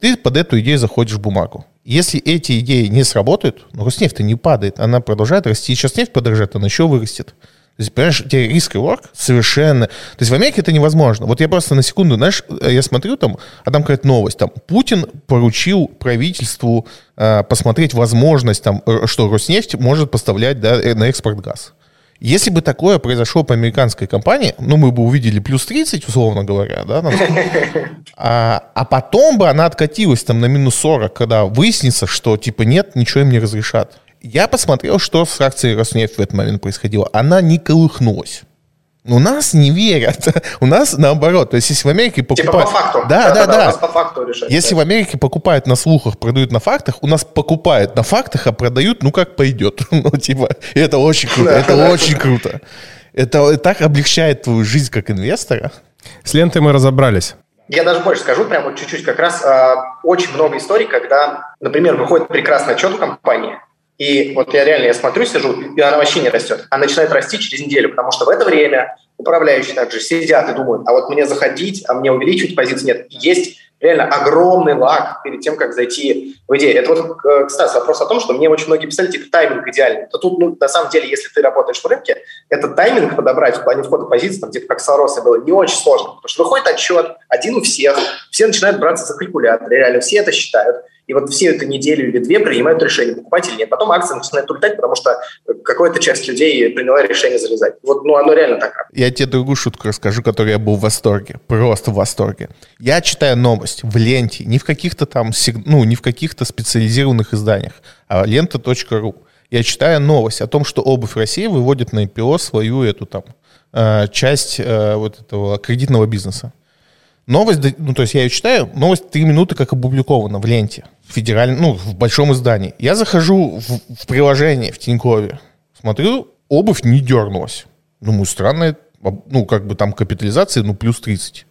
Ты под эту идею заходишь в бумагу. Если эти идеи не сработают, ну, Роснефть-то не падает, она продолжает расти. Сейчас нефть подорожает, она еще вырастет. То есть, понимаешь, у тебя риск реворк совершенно... То есть в Америке это невозможно. Вот я просто на секунду, знаешь, я смотрю там, а там какая-то новость, там, Путин поручил правительству э, посмотреть возможность, там, э, что Роснефть может поставлять да, э, на экспорт газ. Если бы такое произошло по американской компании, ну, мы бы увидели плюс 30, условно говоря, да, там, а, а потом бы она откатилась там на минус 40, когда выяснится, что, типа, нет, ничего им не разрешат. Я посмотрел, что с акцией Роснефть в этот момент происходило. Она не колыхнулась. У нас не верят. У нас наоборот. То есть, если в Америке покупают... Типа по факту. Да, да, да. да. По факту решать, если да. в Америке покупают на слухах, продают на фактах, у нас покупают на фактах, а продают, ну, как пойдет. ну, типа, это очень круто. это очень круто. Это так облегчает твою жизнь как инвестора. С лентой мы разобрались. Я даже больше скажу, прямо чуть-чуть как раз. Э, очень много историй, когда, например, выходит прекрасный отчет у компании, и вот я реально, я смотрю, сижу, и она вообще не растет. Она начинает расти через неделю, потому что в это время управляющие также сидят и думают, а вот мне заходить, а мне увеличивать позиции нет. Есть реально огромный лаг перед тем, как зайти в идею. Это вот, э, кстати, вопрос о том, что мне очень многие писали, типа, тайминг идеальный. То тут, ну, на самом деле, если ты работаешь в рынке, этот тайминг подобрать в плане входа позиции, там, где-то как с было, не очень сложно. Потому что выходит отчет, один у всех, все начинают браться за калькулятор, реально все это считают. И вот все эту неделю или две принимают решение, покупать или нет. Потом акции начинают улетать, потому что какая-то часть людей приняла решение залезать. Вот, ну, оно реально так. Я тебе другую шутку расскажу, которой я был в восторге. Просто в восторге. Я читаю новость в ленте, не в каких-то там, ну, не в каких-то специализированных изданиях, а лента.ру. Я читаю новость о том, что обувь России выводит на IPO свою эту там э, часть э, вот этого кредитного бизнеса. Новость, ну, то есть я ее читаю, новость три минуты как опубликована в ленте федеральном, ну, в большом издании. Я захожу в, в приложение в Тинькове, смотрю, обувь не дернулась. Думаю, странно, ну, как бы там капитализация, ну, плюс 30.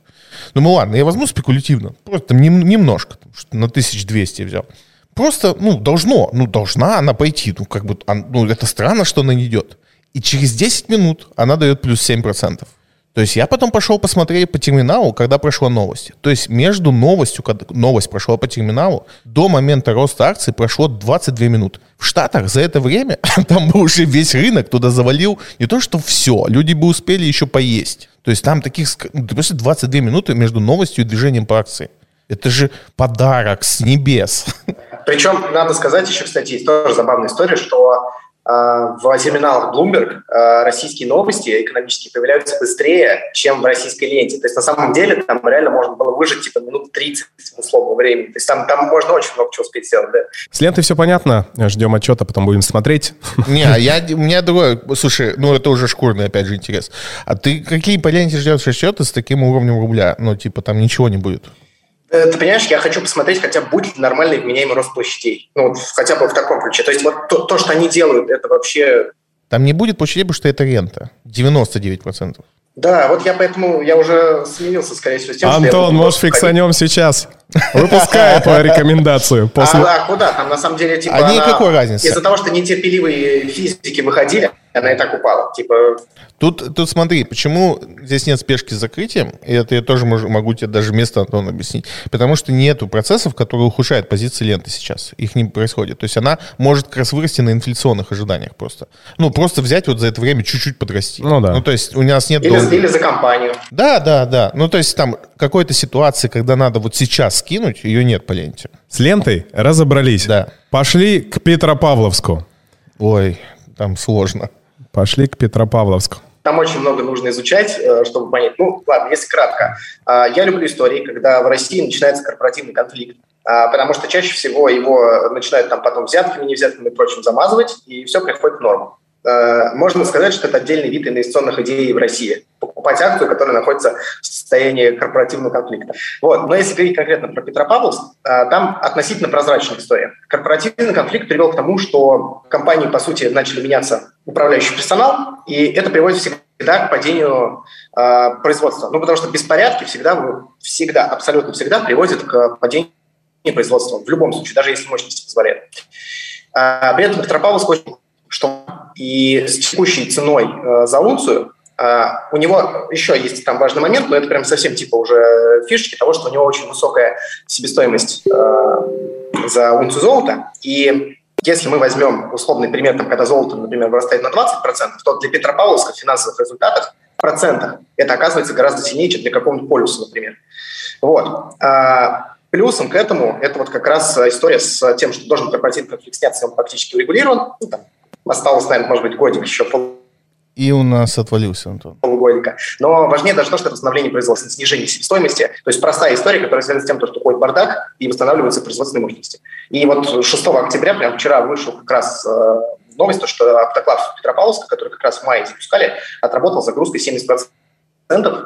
Думаю, ладно, я возьму спекулятивно, просто там нем, немножко, что на 1200 взял. Просто, ну, должно, ну, должна она пойти, ну, как бы, ну, это странно, что она не идет. И через 10 минут она дает плюс 7%. То есть я потом пошел посмотреть по терминалу, когда прошла новость. То есть между новостью, когда новость прошла по терминалу, до момента роста акций прошло 22 минуты. В Штатах за это время там бы уже весь рынок туда завалил. Не то, что все, люди бы успели еще поесть. То есть там таких, ну, ты 22 минуты между новостью и движением по акции. Это же подарок с небес. Причем, надо сказать еще, кстати, есть тоже забавная история, что в терминалах Bloomberg а, российские новости экономические появляются быстрее, чем в российской ленте. То есть на самом деле там реально можно было выжить типа минут 30 условного времени. То есть там, там можно очень много чего успеть сделать. Да. С лентой все понятно. Ждем отчета, потом будем смотреть. Не, а я, у меня другое. Слушай, ну это уже шкурный опять же интерес. А ты какие по ленте ждешь отчеты с таким уровнем рубля? Ну типа там ничего не будет. Э, ты понимаешь, я хочу посмотреть, хотя бы будет нормальный вменяемый рост площадей. Ну, вот хотя бы в таком ключе. То есть вот то, то, что они делают, это вообще... Там не будет площадей, потому что это рента. 99%. Да, вот я поэтому, я уже смирился, скорее всего, с тем, Антон, что может, фиксанем сейчас? Выпускай по рекомендацию. После... А, а куда? Там, на самом деле, типа, а никакой разницы. Из-за того, что нетерпеливые физики выходили, она и так упала. Типа... Тут, тут смотри, почему здесь нет спешки с закрытием, и это я тоже могу, могу тебе даже место Антона объяснить. Потому что нету процессов, которые ухудшают позиции ленты сейчас. Их не происходит. То есть она может как раз вырасти на инфляционных ожиданиях просто. Ну, просто взять вот за это время чуть-чуть подрасти. Ну да. Ну, то есть у нас нет... Или, дол... или за компанию. Да, да, да. Ну, то есть там какой-то ситуации, когда надо вот сейчас скинуть, ее нет по ленте. С лентой разобрались. Да. Пошли к Петропавловску. Ой, там сложно. Пошли к Петропавловску. Там очень много нужно изучать, э, чтобы понять. Ну, ладно, если кратко. А, я люблю истории, когда в России начинается корпоративный конфликт, а, потому что чаще всего его начинают там потом взятками, не взятками и прочим замазывать, и все приходит в норму. Э, можно сказать, что это отдельный вид инвестиционных идей в России. Покупать акцию, которая находится в состоянии корпоративного конфликта. Вот. Но если говорить конкретно про Петропавловск, э, там относительно прозрачная история. Корпоративный конфликт привел к тому, что компании, по сути, начали меняться управляющий персонал, и это приводит всегда к падению э, производства. Ну, потому что беспорядки всегда, всегда, абсолютно всегда приводят к падению производства. В любом случае, даже если мощность позволяет. А, при этом Петропавловск очень что и с текущей ценой э, за унцию э, у него еще есть там важный момент, но это прям совсем типа уже фишки того, что у него очень высокая себестоимость э, за унцию золота. И если мы возьмем условный пример, там, когда золото, например, вырастает на 20%, то для Петропавловска в финансовых результатах в процентах это оказывается гораздо сильнее, чем для какого-нибудь полюса, например. Вот. А, плюсом к этому это вот как раз история с тем, что должен корпоративный конфликт сняться, он практически урегулирован. Ну, там, Осталось, наверное, может быть, годик еще пол и у нас отвалился Антон. Полгодика. Но важнее даже то, что это восстановление производства, снижение себестоимости. То есть простая история, которая связана с тем, что уходит бардак и восстанавливаются производственные мощности. И вот 6 октября, прямо вчера вышел как раз э, новость, то, что автоклав Петропавловска, который как раз в мае запускали, отработал загрузкой 70%. 75%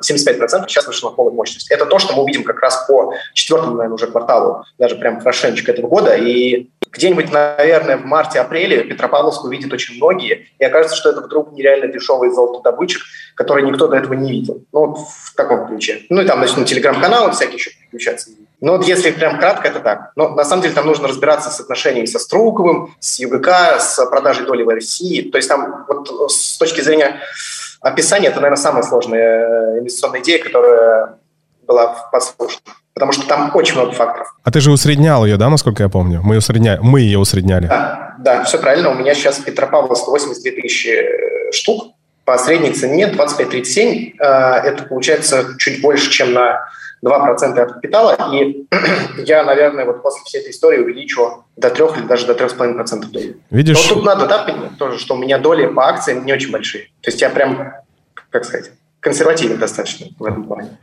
сейчас вышла на полную мощность. Это то, что мы увидим как раз по четвертому, наверное, уже кварталу, даже прям хорошенечко этого года. И где-нибудь, наверное, в марте-апреле Петропавловск увидит очень многие, и окажется, что это вдруг нереально дешевый золотодобытчик, который никто до этого не видел. Ну, вот в таком ключе. Ну, и там начнут телеграм-каналы всякие еще подключаться. Но вот если прям кратко, это так. Но на самом деле там нужно разбираться с отношениями со Струковым, с ЮГК, с продажей доли в России. То есть там вот с точки зрения описания, это, наверное, самая сложная инвестиционная идея, которая была послушна потому что там очень много факторов. А ты же усреднял ее, да, насколько я помню? Мы, усредня... Мы ее усредняли. Да, да, все правильно. У меня сейчас Петропавл 182 тысячи э, штук по средней цене 25-37. Э, это получается чуть больше, чем на 2% от капитала. И я, наверное, вот после всей этой истории увеличу до 3 или даже до 3,5% доли. Видишь? Но тут надо, да, тоже, что у меня доли по акциям не очень большие. То есть я прям, как сказать, консервативен достаточно в этом плане.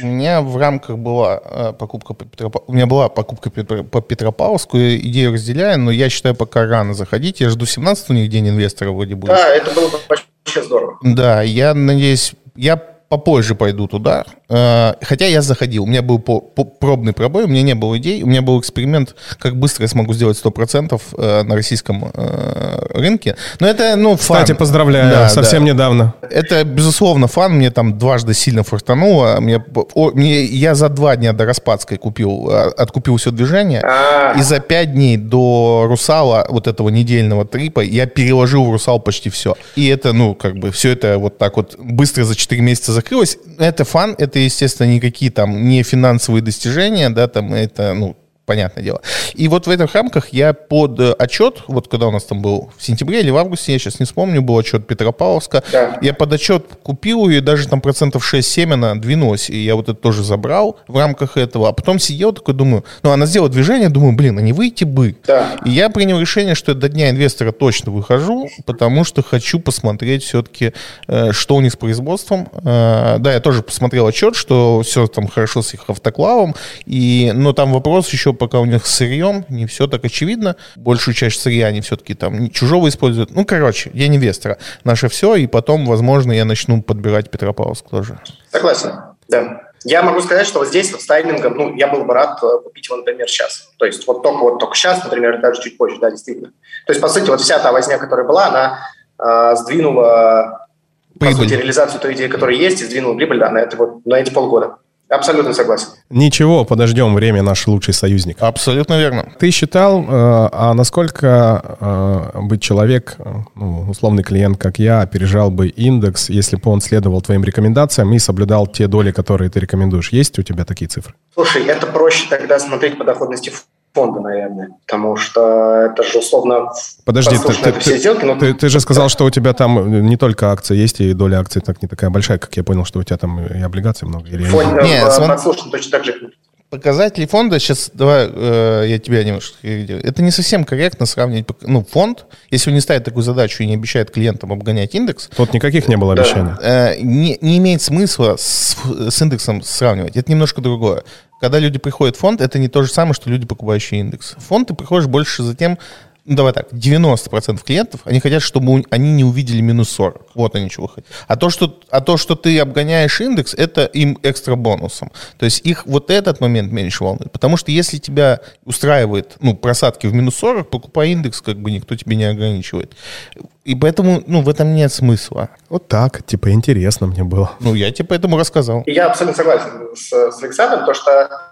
У меня в рамках была э, покупка по Петропав... у меня была покупка по Петропавловску, идею разделяю, но я считаю, пока рано заходить. Я жду 17 у них день инвестора вроде будет. Да, это было бы вообще здорово. Да, я надеюсь, я попозже пойду туда. Э, хотя я заходил, у меня был пробный пробой, у меня не было идей, у меня был эксперимент, как быстро я смогу сделать 100% э, на российском э, рынке. Но это, ну, фан. Кстати, поздравляю, да, совсем да. недавно. Это, безусловно, фан, мне там дважды сильно фортануло. Мне, о, мне, я за два дня до Распадской купил, откупил все движение, А-а-а. и за пять дней до Русала, вот этого недельного трипа, я переложил в Русал почти все. И это, ну, как бы, все это вот так вот быстро за 4 месяца закрылось. Это фан, это, естественно, никакие там не финансовые достижения, да, там это, ну, понятное дело. И вот в этих рамках я под э, отчет, вот когда у нас там был в сентябре или в августе, я сейчас не вспомню, был отчет Петропавловска, да. я под отчет купил ее, и даже там процентов 6-7 она двинулась, и я вот это тоже забрал в рамках этого, а потом сидел такой, думаю, ну, она сделала движение, думаю, блин, а не выйти бы. Да. И я принял решение, что до дня инвестора точно выхожу, потому что хочу посмотреть все-таки, э, что у них с производством. Э, да, я тоже посмотрел отчет, что все там хорошо с их автоклавом, и, но там вопрос еще пока у них сырьем не все так очевидно. Большую часть сырья они все-таки там чужого используют. Ну, короче, я инвестора. Наше все, и потом, возможно, я начну подбирать Петропавловск тоже. Согласен, да. Я могу сказать, что вот здесь вот с таймингом, ну, я был бы рад э, купить его, например, сейчас. То есть вот только вот только сейчас, например, даже чуть позже, да, действительно. То есть, по сути, вот вся та возня, которая была, она э, сдвинула, прибыль. по сути, реализацию той идеи, которая есть, и сдвинула прибыль, да, на, это вот, на эти полгода. Абсолютно согласен. Ничего, подождем, время наш лучший союзник. Абсолютно верно. Ты считал, э, а насколько э, быть человек, э, ну, условный клиент, как я, опережал бы индекс, если бы он следовал твоим рекомендациям и соблюдал те доли, которые ты рекомендуешь? Есть у тебя такие цифры? Слушай, это проще тогда смотреть по доходности фонда, наверное, потому что это же условно... Подожди, ты, ты, все сделки, но... ты, ты же сказал, что у тебя там не только акции есть, и доля акций так не такая большая, как я понял, что у тебя там и облигаций много. Или... Фонд, не, в, подслушан точно так же показатели фонда, сейчас давай э, я тебя немножко... Это не совсем корректно сравнивать, ну, фонд, если он не ставит такую задачу и не обещает клиентам обгонять индекс... Тут никаких не было обещаний. Э, не, не имеет смысла с, с индексом сравнивать. Это немножко другое. Когда люди приходят в фонд, это не то же самое, что люди, покупающие индекс. В фонд ты приходишь больше за тем, ну, давай так, 90% клиентов, они хотят, чтобы они не увидели минус 40. Вот они чего хотят. А то, что, а то, что ты обгоняешь индекс, это им экстра бонусом. То есть их вот этот момент меньше волнует. Потому что если тебя устраивает, ну, просадки в минус 40, покупай индекс, как бы никто тебе не ограничивает. И поэтому, ну, в этом нет смысла. Вот так, типа, интересно мне было. Ну, я тебе поэтому рассказал. Я абсолютно согласен с, с Александром, то что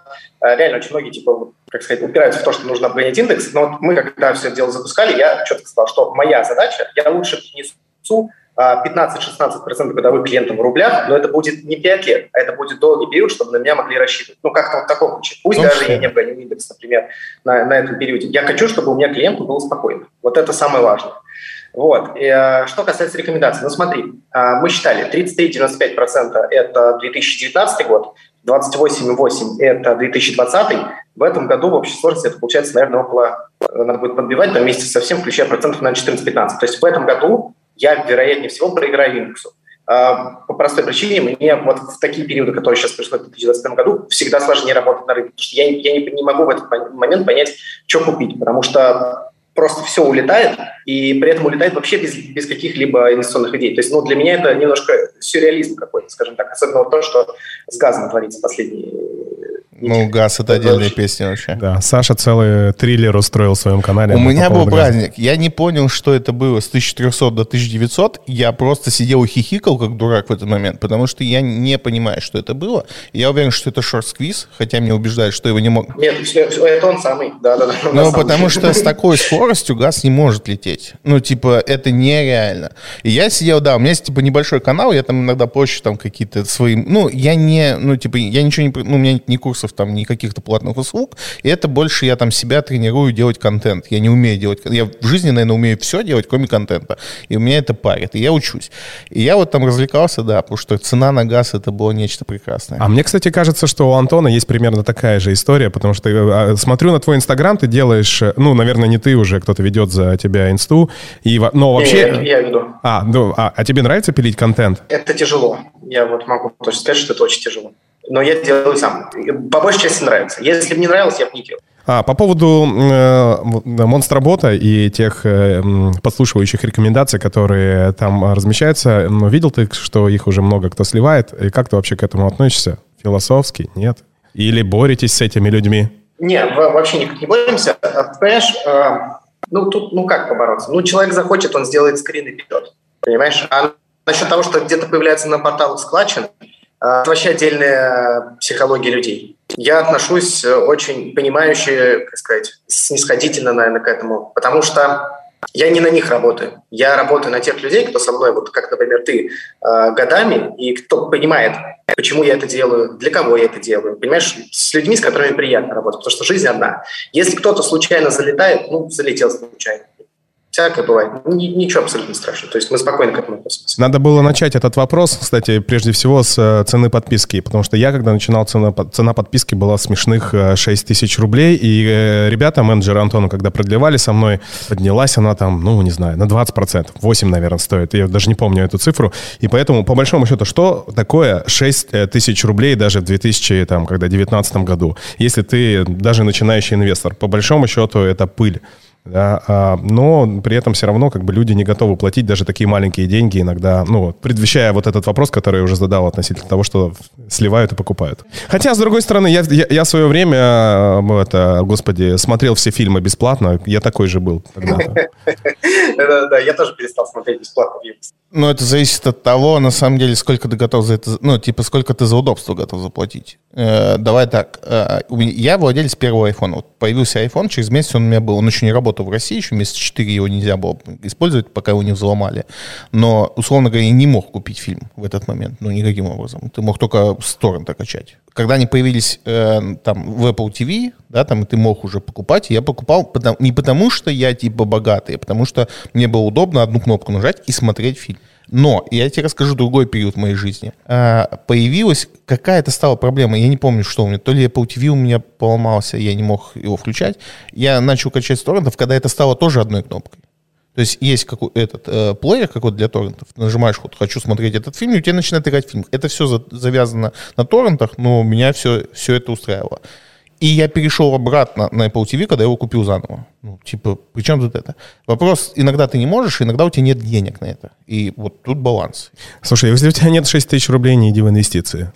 реально очень многие, типа, как сказать, упираются в то, что нужно обгонять индекс. Но вот мы, когда все это дело запускали, я четко сказал, что моя задача, я лучше несу 15-16% годовых клиентов в рублях, но это будет не 5 лет, а это будет долгий период, чтобы на меня могли рассчитывать. Ну, как-то вот в таком ключе. Пусть ну, даже я не обгоню индекс, например, на, на этом периоде. Я хочу, чтобы у меня клиенту было спокойно. Вот это самое важное. Вот. И, э, что касается рекомендаций, ну смотри, мы считали 33-95% это 2019 год, 28,8 это 2020. В этом году в общей сложности это получается, наверное, около, э, надо будет подбивать, там вместе со всем, включая процентов на 14-15. То есть в этом году я, вероятнее всего, проиграю индексу. По простой причине, мне вот в такие периоды, которые сейчас происходят в 2021 году, всегда сложнее работать на рынке, потому что я, я не, не могу в этот момент понять, что купить, потому что просто все улетает, и при этом улетает вообще без, без каких-либо инвестиционных идей. То есть, ну, для меня это немножко сюрреализм какой-то, скажем так, особенно вот то, что с газом творится последние ну, газ — это отдельная песня вообще. Да, Саша целый триллер устроил в своем канале. У меня был праздник. Газа. Я не понял, что это было с 1300 до 1900. Я просто сидел и хихикал, как дурак в этот момент, потому что я не понимаю, что это было. Я уверен, что это шорт-сквиз, хотя мне убеждают, что его не мог... Нет, это он самый. Да-да-да. Ну, потому что с такой скоростью газ не может лететь. Ну, типа, это нереально. И я сидел, да, у меня есть, типа, небольшой канал, я там иногда позже там какие-то свои... Ну, я не... Ну, типа, я ничего не... Ну, у меня не курсов там, ни каких-то платных услуг. И это больше я там себя тренирую делать контент. Я не умею делать... Я в жизни, наверное, умею все делать, кроме контента. И у меня это парит. И я учусь. И я вот там развлекался, да, потому что цена на газ это было нечто прекрасное. А мне, кстати, кажется, что у Антона есть примерно такая же история, потому что э, смотрю на твой Инстаграм, ты делаешь, э, ну, наверное, не ты уже, кто-то ведет за тебя инсту, и, но вообще... Не, я, я веду. А, ну, а, а тебе нравится пилить контент? Это тяжело. Я вот могу точно сказать, что это очень тяжело но я делаю сам. По большей части нравится. Если бы не нравилось, я бы не делал. А, по поводу э, монстробота и тех э, подслушивающих рекомендаций, которые там размещаются, ну, видел ты, что их уже много кто сливает? И как ты вообще к этому относишься? Философски? Нет? Или боретесь с этими людьми? Нет, вообще никак не боремся. А, понимаешь, э, ну тут, ну как побороться? Ну человек захочет, он сделает скрин и вперед. Понимаешь? А насчет того, что где-то появляется на порталах складчен, а, это вообще отдельная психология людей. Я отношусь э, очень понимающе, как сказать, снисходительно, наверное, к этому, потому что я не на них работаю. Я работаю на тех людей, кто со мной, вот как, например, ты, э, годами, и кто понимает, почему я это делаю, для кого я это делаю. Понимаешь, с людьми, с которыми приятно работать, потому что жизнь одна. Если кто-то случайно залетает, ну, залетел случайно всякое бывает. Ничего абсолютно страшного. То есть мы спокойно к этому относимся. Надо было начать этот вопрос, кстати, прежде всего с э, цены подписки, потому что я, когда начинал, цена, цена подписки была смешных 6 э, тысяч рублей, и э, ребята, менеджеры Антона, когда продлевали со мной, поднялась она там, ну, не знаю, на 20%, 8, наверное, стоит, я даже не помню эту цифру, и поэтому, по большому счету, что такое 6 тысяч рублей даже в 2000, там, когда 2019 году, если ты даже начинающий инвестор, по большому счету, это пыль. Да, а, но при этом все равно как бы люди не готовы платить даже такие маленькие деньги иногда, ну, предвещая вот этот вопрос, который я уже задал относительно того, что сливают и покупают. Хотя, с другой стороны, я, я, я в свое время, э, это, господи, смотрел все фильмы бесплатно, я такой же был Да, я тоже перестал смотреть бесплатно Ну, это зависит от того, на самом деле, сколько ты готов за это, ну, типа, сколько ты за удобство готов заплатить. Э, давай так, э, я владелец первого iPhone. Вот появился iPhone, через месяц он у меня был, он еще не работал в России, еще месяца 4 его нельзя было использовать, пока его не взломали. Но, условно говоря, я не мог купить фильм в этот момент, ну, никаким образом. Ты мог только с торрента качать. Когда они появились э, там в Apple TV, да, там ты мог уже покупать, я покупал потому, не потому, что я типа богатый, а потому что мне было удобно одну кнопку нажать и смотреть фильм. Но я тебе расскажу другой период моей жизни. А, появилась какая-то стала проблема. Я не помню, что у меня. То ли Apple TV у меня поломался, я не мог его включать. Я начал качать с торрентов, когда это стало тоже одной кнопкой. То есть есть какой этот э, плеер какой-то для торрентов. нажимаешь, вот хочу смотреть этот фильм, и у тебя начинает играть фильм. Это все за, завязано на торрентах, но меня все, все это устраивало. И я перешел обратно на Apple TV, когда я его купил заново. Ну, типа, при чем тут это? Вопрос, иногда ты не можешь, иногда у тебя нет денег на это. И вот тут баланс. Слушай, если у тебя нет 6 тысяч рублей, не иди в инвестиции.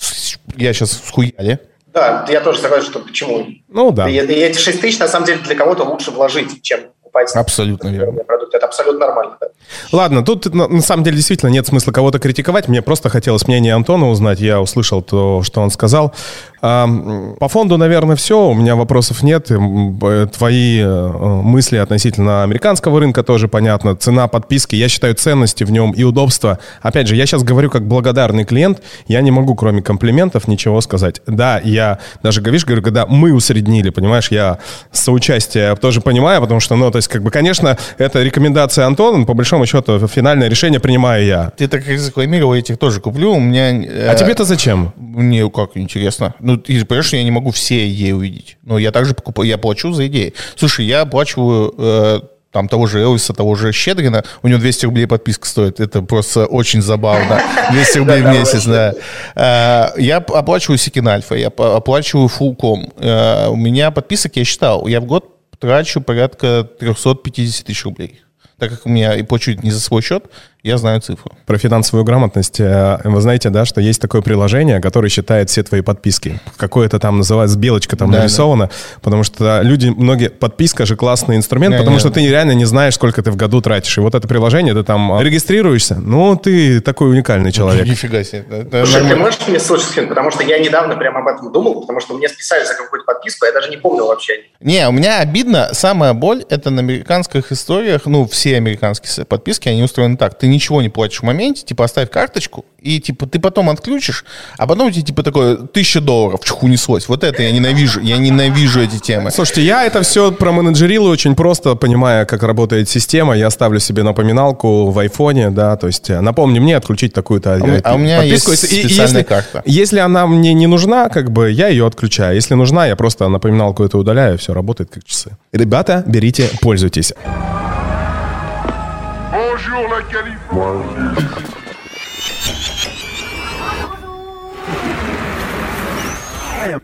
Я сейчас схуяли. Да, я тоже согласен, что почему. Ну да. И, и эти 6 тысяч, на самом деле, для кого-то лучше вложить, чем покупать абсолютно верно. продукт. Это абсолютно нормально. Да. Ладно, тут на самом деле действительно нет смысла кого-то критиковать. Мне просто хотелось мнение Антона узнать. Я услышал то, что он сказал. По фонду, наверное, все. У меня вопросов нет. Твои э, мысли относительно американского рынка тоже понятно. Цена подписки, я считаю ценности в нем и удобства. Опять же, я сейчас говорю как благодарный клиент. Я не могу, кроме комплиментов, ничего сказать. Да, я даже, говоришь, говорю, когда мы усреднили, понимаешь, я соучастие тоже понимаю, потому что, ну, то есть, как бы, конечно, это рекомендация Антона, по большому счету, финальное решение принимаю я. Ты так рекламировал, я этих тоже куплю. У меня... А тебе-то зачем? Мне как интересно. Ну, ты понимаешь, я не могу все идеи увидеть. Но я также покупаю, я плачу за идеи. Слушай, я оплачиваю э, там того же Элвиса, того же Щедрина, у него 200 рублей подписка стоит. Это просто очень забавно. 200 рублей в месяц, да. Э, я оплачиваю Сикин Альфа, я оплачиваю Фулком. Э, у меня подписок, я считал, я в год трачу порядка 350 тысяч рублей. Так как у меня и плачу не за свой счет, я знаю цифру. Про финансовую грамотность. Э, вы знаете, да, что есть такое приложение, которое считает все твои подписки. Какое-то там называется, белочка там да, нарисована, да. потому что люди, многие, подписка же классный инструмент, да, потому да. что ты реально не знаешь, сколько ты в году тратишь. И вот это приложение, ты там регистрируешься, ну, ты такой уникальный человек. Нифига себе. Это Слушай, ты можешь мне ссылочку скинуть? Потому что я недавно прямо об этом думал, потому что мне списали за какую-то подписку, я даже не помнил вообще. Не, у меня обидно, самая боль, это на американских историях, ну, все американские подписки, они устроены так. Ты ничего не платишь в моменте, типа оставь карточку, и типа ты потом отключишь, а потом у тебя типа такое тысяча долларов чуху неслось. Вот это я ненавижу, я ненавижу эти темы. Слушайте, я это все променеджерил очень просто, понимая, как работает система. Я ставлю себе напоминалку в айфоне, да, то есть э, напомни мне отключить такую-то а, а у меня подписку. есть специальная если, карта. Если она мне не нужна, как бы я ее отключаю. Если нужна, я просто напоминалку эту удаляю, все работает как часы. Ребята, берите, пользуйтесь. Bonjour la Californie.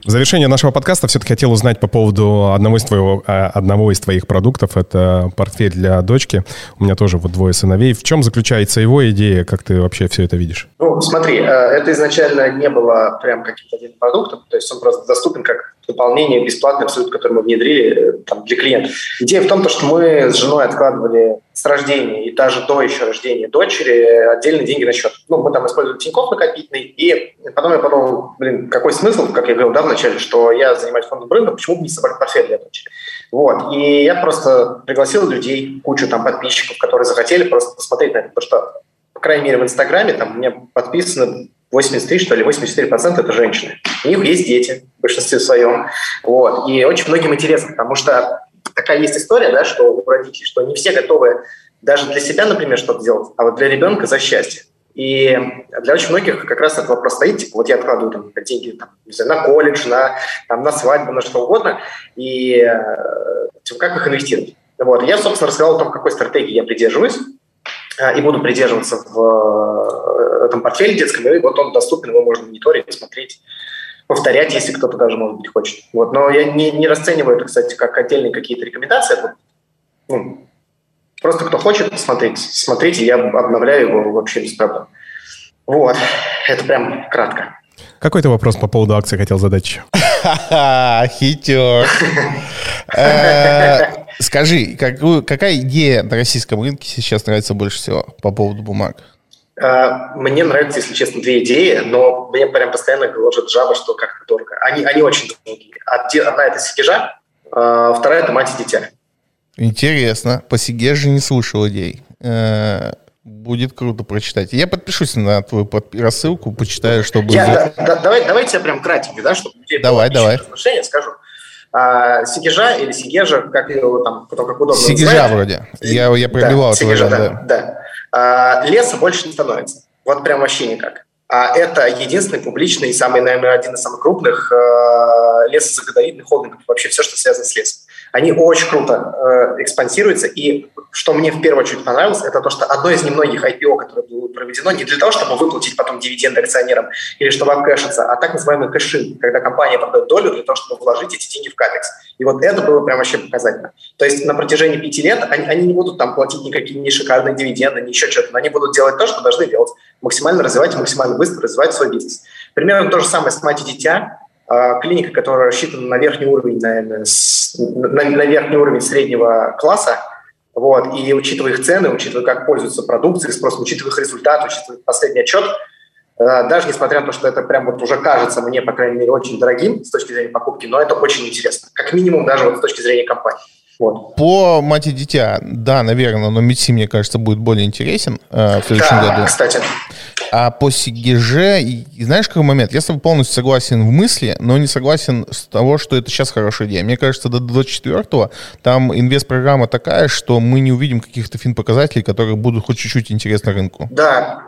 В завершение нашего подкаста все-таки хотел узнать по поводу одного из, твоего, а, одного из твоих продуктов. Это портфель для дочки. У меня тоже вот двое сыновей. В чем заключается его идея? Как ты вообще все это видишь? Ну, смотри, э, это изначально не было прям каким-то отдельным продуктом. То есть он просто доступен как дополнение бесплатное, абсолютно, которое мы внедрили э, там, для клиентов. Идея в том, что мы с женой откладывали с рождения и даже до еще рождения дочери отдельные деньги на счет. Ну, мы там использовали Тинькофф накопительный, и потом я подумал, блин, какой смысл, как я говорил да, вначале, что я занимаюсь фондом бренда, почему бы не собрать портфель для дочери? Вот. И я просто пригласил людей, кучу там подписчиков, которые захотели просто посмотреть на это, потому что, по крайней мере, в Инстаграме там меня подписано 83, что ли, 84% это женщины. У них есть дети в большинстве своем. Вот. И очень многим интересно, потому что такая есть история, да, что у родителей, что не все готовы даже для себя, например, что-то делать, а вот для ребенка за счастье. И для очень многих как раз этот вопрос стоит, типа, вот я откладываю там, деньги там, не знаю, на колледж, на, там, на свадьбу, на что угодно, и э, типа, как их инвестировать. Вот. Я, собственно, рассказал о том, какой стратегии я придерживаюсь, и буду придерживаться в э, этом портфеле детском, и вот он доступен, его можно мониторить, смотреть, повторять, если кто-то даже, может быть, хочет. Вот. Но я не, не расцениваю это, кстати, как отдельные какие-то рекомендации. Это ну, просто кто хочет посмотреть, смотрите, я обновляю его вообще без проблем. Вот, это прям кратко. Какой ты вопрос по поводу акции хотел задать еще? Хитер. Э, скажи, какая идея на российском рынке сейчас нравится больше всего по поводу бумаг? Э, мне нравятся, если честно, две идеи, но мне прям постоянно гложет жаба, что как-то дорого. Они, они очень дорогие. Одна – это Сикижа, э, вторая – это мать и дитя. Интересно. По Сигеже не слушал идей. Будет круто прочитать. Я подпишусь на твою рассылку, почитаю, чтобы... Я, да, да, давай, давайте я прям кратенько, да, чтобы людей давай, давай. отношения скажу. А, Сигежа или Сигежа, как его там, кто как удобно Сигежа называет. вроде. Я, я проливал да, Сигежа, да. да. да. А, леса больше не становится. Вот прям вообще никак. А это единственный публичный и самый, наверное, один из самых крупных э, лесозаготовительных холдингов. Вообще все, что связано с лесом. Они очень круто э, экспансируются. И что мне в первую очередь понравилось, это то, что одно из немногих IPO, которое было проведено не для того, чтобы выплатить потом дивиденды акционерам или чтобы обкэшиться, а так называемый кэшин, когда компания продает долю для того, чтобы вложить эти деньги в капекс. И вот это было прям вообще показательно. То есть на протяжении пяти лет они, они не будут там платить никакие не шикарные дивиденды, ни еще что-то, но они будут делать то, что должны делать. Максимально развивать максимально быстро развивать свой бизнес. Примерно то же самое с мать и дитя. А, клиника, которая рассчитана на верхний уровень, наверное, с, на, на верхний уровень среднего класса, вот, и учитывая их цены, учитывая, как пользуются продукцией, спросом, учитывая их результат, учитывая последний отчет, э, даже несмотря на то, что это прям вот уже кажется мне, по крайней мере, очень дорогим с точки зрения покупки, но это очень интересно. Как минимум даже вот с точки зрения компании. Вот. По «Мать и дитя», да, наверное, но Митси, мне кажется, будет более интересен э, в следующем да, году. кстати. А по Сигеже, знаешь, какой момент? Я с тобой полностью согласен в мысли, но не согласен с того, что это сейчас хорошая идея. Мне кажется, до 24-го там инвест-программа такая, что мы не увидим каких-то фин-показателей, которые будут хоть чуть-чуть интересны рынку. Да,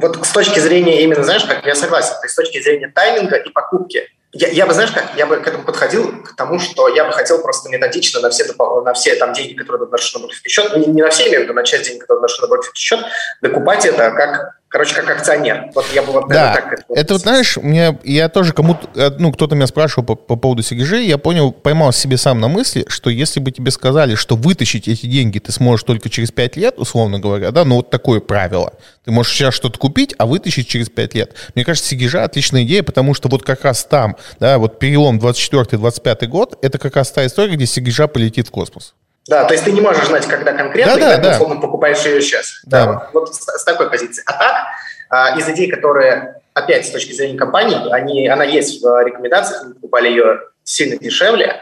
вот с точки зрения именно, знаешь, как я согласен, с точки зрения тайминга и покупки – я, я бы, знаешь, как, я бы к этому подходил, к тому, что я бы хотел просто методично на все, на все там деньги, которые доношу на счет, не, не на все, виду, на часть денег, которые доношу на счет, докупать это как Короче, как акционер. Вот я бы вот да. так это, это вот, знаешь, мне, я тоже кому-то, э, ну, кто-то меня спрашивал по, по поводу Сигежи, я понял, поймал себе сам на мысли, что если бы тебе сказали, что вытащить эти деньги ты сможешь только через 5 лет, условно говоря, да, ну вот такое правило. Ты можешь сейчас что-то купить, а вытащить через 5 лет. Мне кажется, Сигежа отличная идея, потому что вот как раз там, да, вот перелом 24-25 год, это как раз та история, где Сигежа полетит в космос. Да, то есть ты не можешь знать, когда конкретно, да, да, и условно покупаешь ее сейчас. Да. да вот, вот с, с такой позиции. А так, а, из идей, которые, опять, с точки зрения компании, они, она есть в рекомендациях, мы покупали ее сильно дешевле.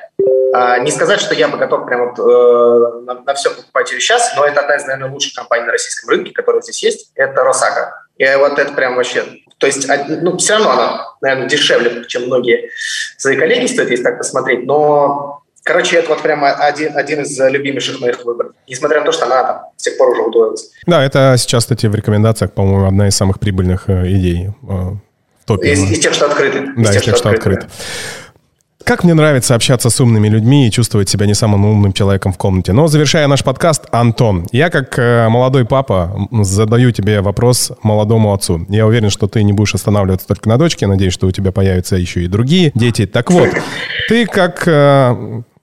А, не сказать, что я бы готов прямо вот, э, на, на все покупать ее сейчас, но это одна из, наверное, лучших компаний на российском рынке, которая здесь есть, это Росага. И вот это прям вообще... То есть, ну, все равно она, наверное, дешевле, чем многие свои коллеги стоит, если так посмотреть, но Короче, это вот прямо один, один из любимейших моих выборов. Несмотря на то, что она там с тех пор уже удвоилась. Да, это сейчас, кстати, в рекомендациях, по-моему, одна из самых прибыльных э, идей э, в топе. Из, из тех, что открыты. Да, из, из тех, что, что открыты. Как мне нравится общаться с умными людьми и чувствовать себя не самым умным человеком в комнате. Но завершая наш подкаст, Антон, я как э, молодой папа задаю тебе вопрос молодому отцу. Я уверен, что ты не будешь останавливаться только на дочке. Надеюсь, что у тебя появятся еще и другие дети. Так вот, ты как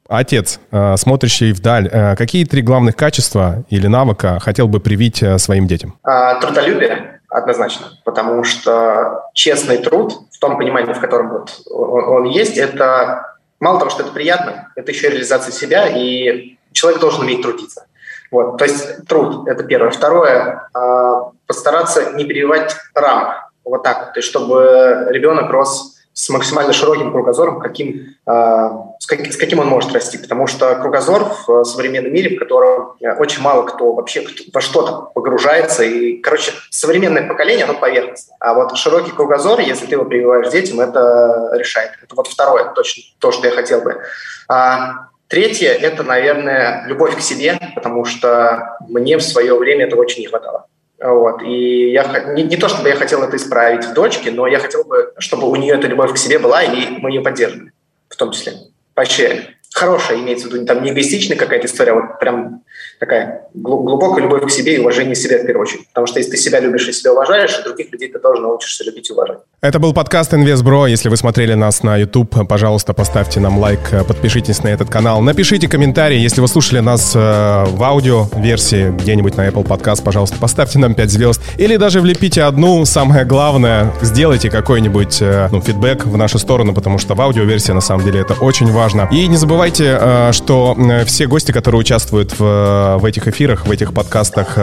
Отец, э, смотрящий вдаль, э, какие три главных качества или навыка хотел бы привить э, своим детям? А, трудолюбие, однозначно, потому что честный труд, в том понимании, в котором вот он есть, это мало того, что это приятно, это еще реализация себя, и человек должен уметь трудиться. Вот, то есть труд – это первое. Второе – постараться не перебивать рамок. Вот так, то есть чтобы ребенок рос с максимально широким кругозором, каким, э, с, как, с каким он может расти. Потому что кругозор в современном мире, в котором э, очень мало кто вообще во что-то погружается. И, короче, современное поколение, оно поверхностное. А вот широкий кругозор, если ты его прививаешь детям, это решает. Это вот второе, точно то, что я хотел бы. А, третье – это, наверное, любовь к себе, потому что мне в свое время этого очень не хватало. Вот. И я не, не то, чтобы я хотел это исправить в дочке, но я хотел бы, чтобы у нее эта любовь к себе была, и мы ее поддерживали, в том числе. Вообще хорошая, имеется в виду, там не эгоистичная какая-то история, а вот прям такая глубокая любовь к себе и уважение к себе в первую очередь. Потому что если ты себя любишь и себя уважаешь, других людей ты тоже научишься любить и уважать. Это был подкаст InvestBro. Если вы смотрели нас на YouTube, пожалуйста, поставьте нам лайк, подпишитесь на этот канал, напишите комментарий. Если вы слушали нас э, в аудио-версии где-нибудь на Apple Podcast, пожалуйста, поставьте нам 5 звезд. Или даже влепите одну. Самое главное, сделайте какой-нибудь э, ну, фидбэк в нашу сторону, потому что в аудио-версии на самом деле это очень важно. И не забывайте, э, что все гости, которые участвуют в, в этих эфирах, в этих подкастах,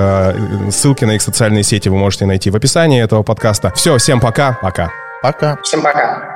ссылки на их социальные сети вы можете найти в описании этого подкаста. Все, всем пока. Пока. Пока. Всем пока.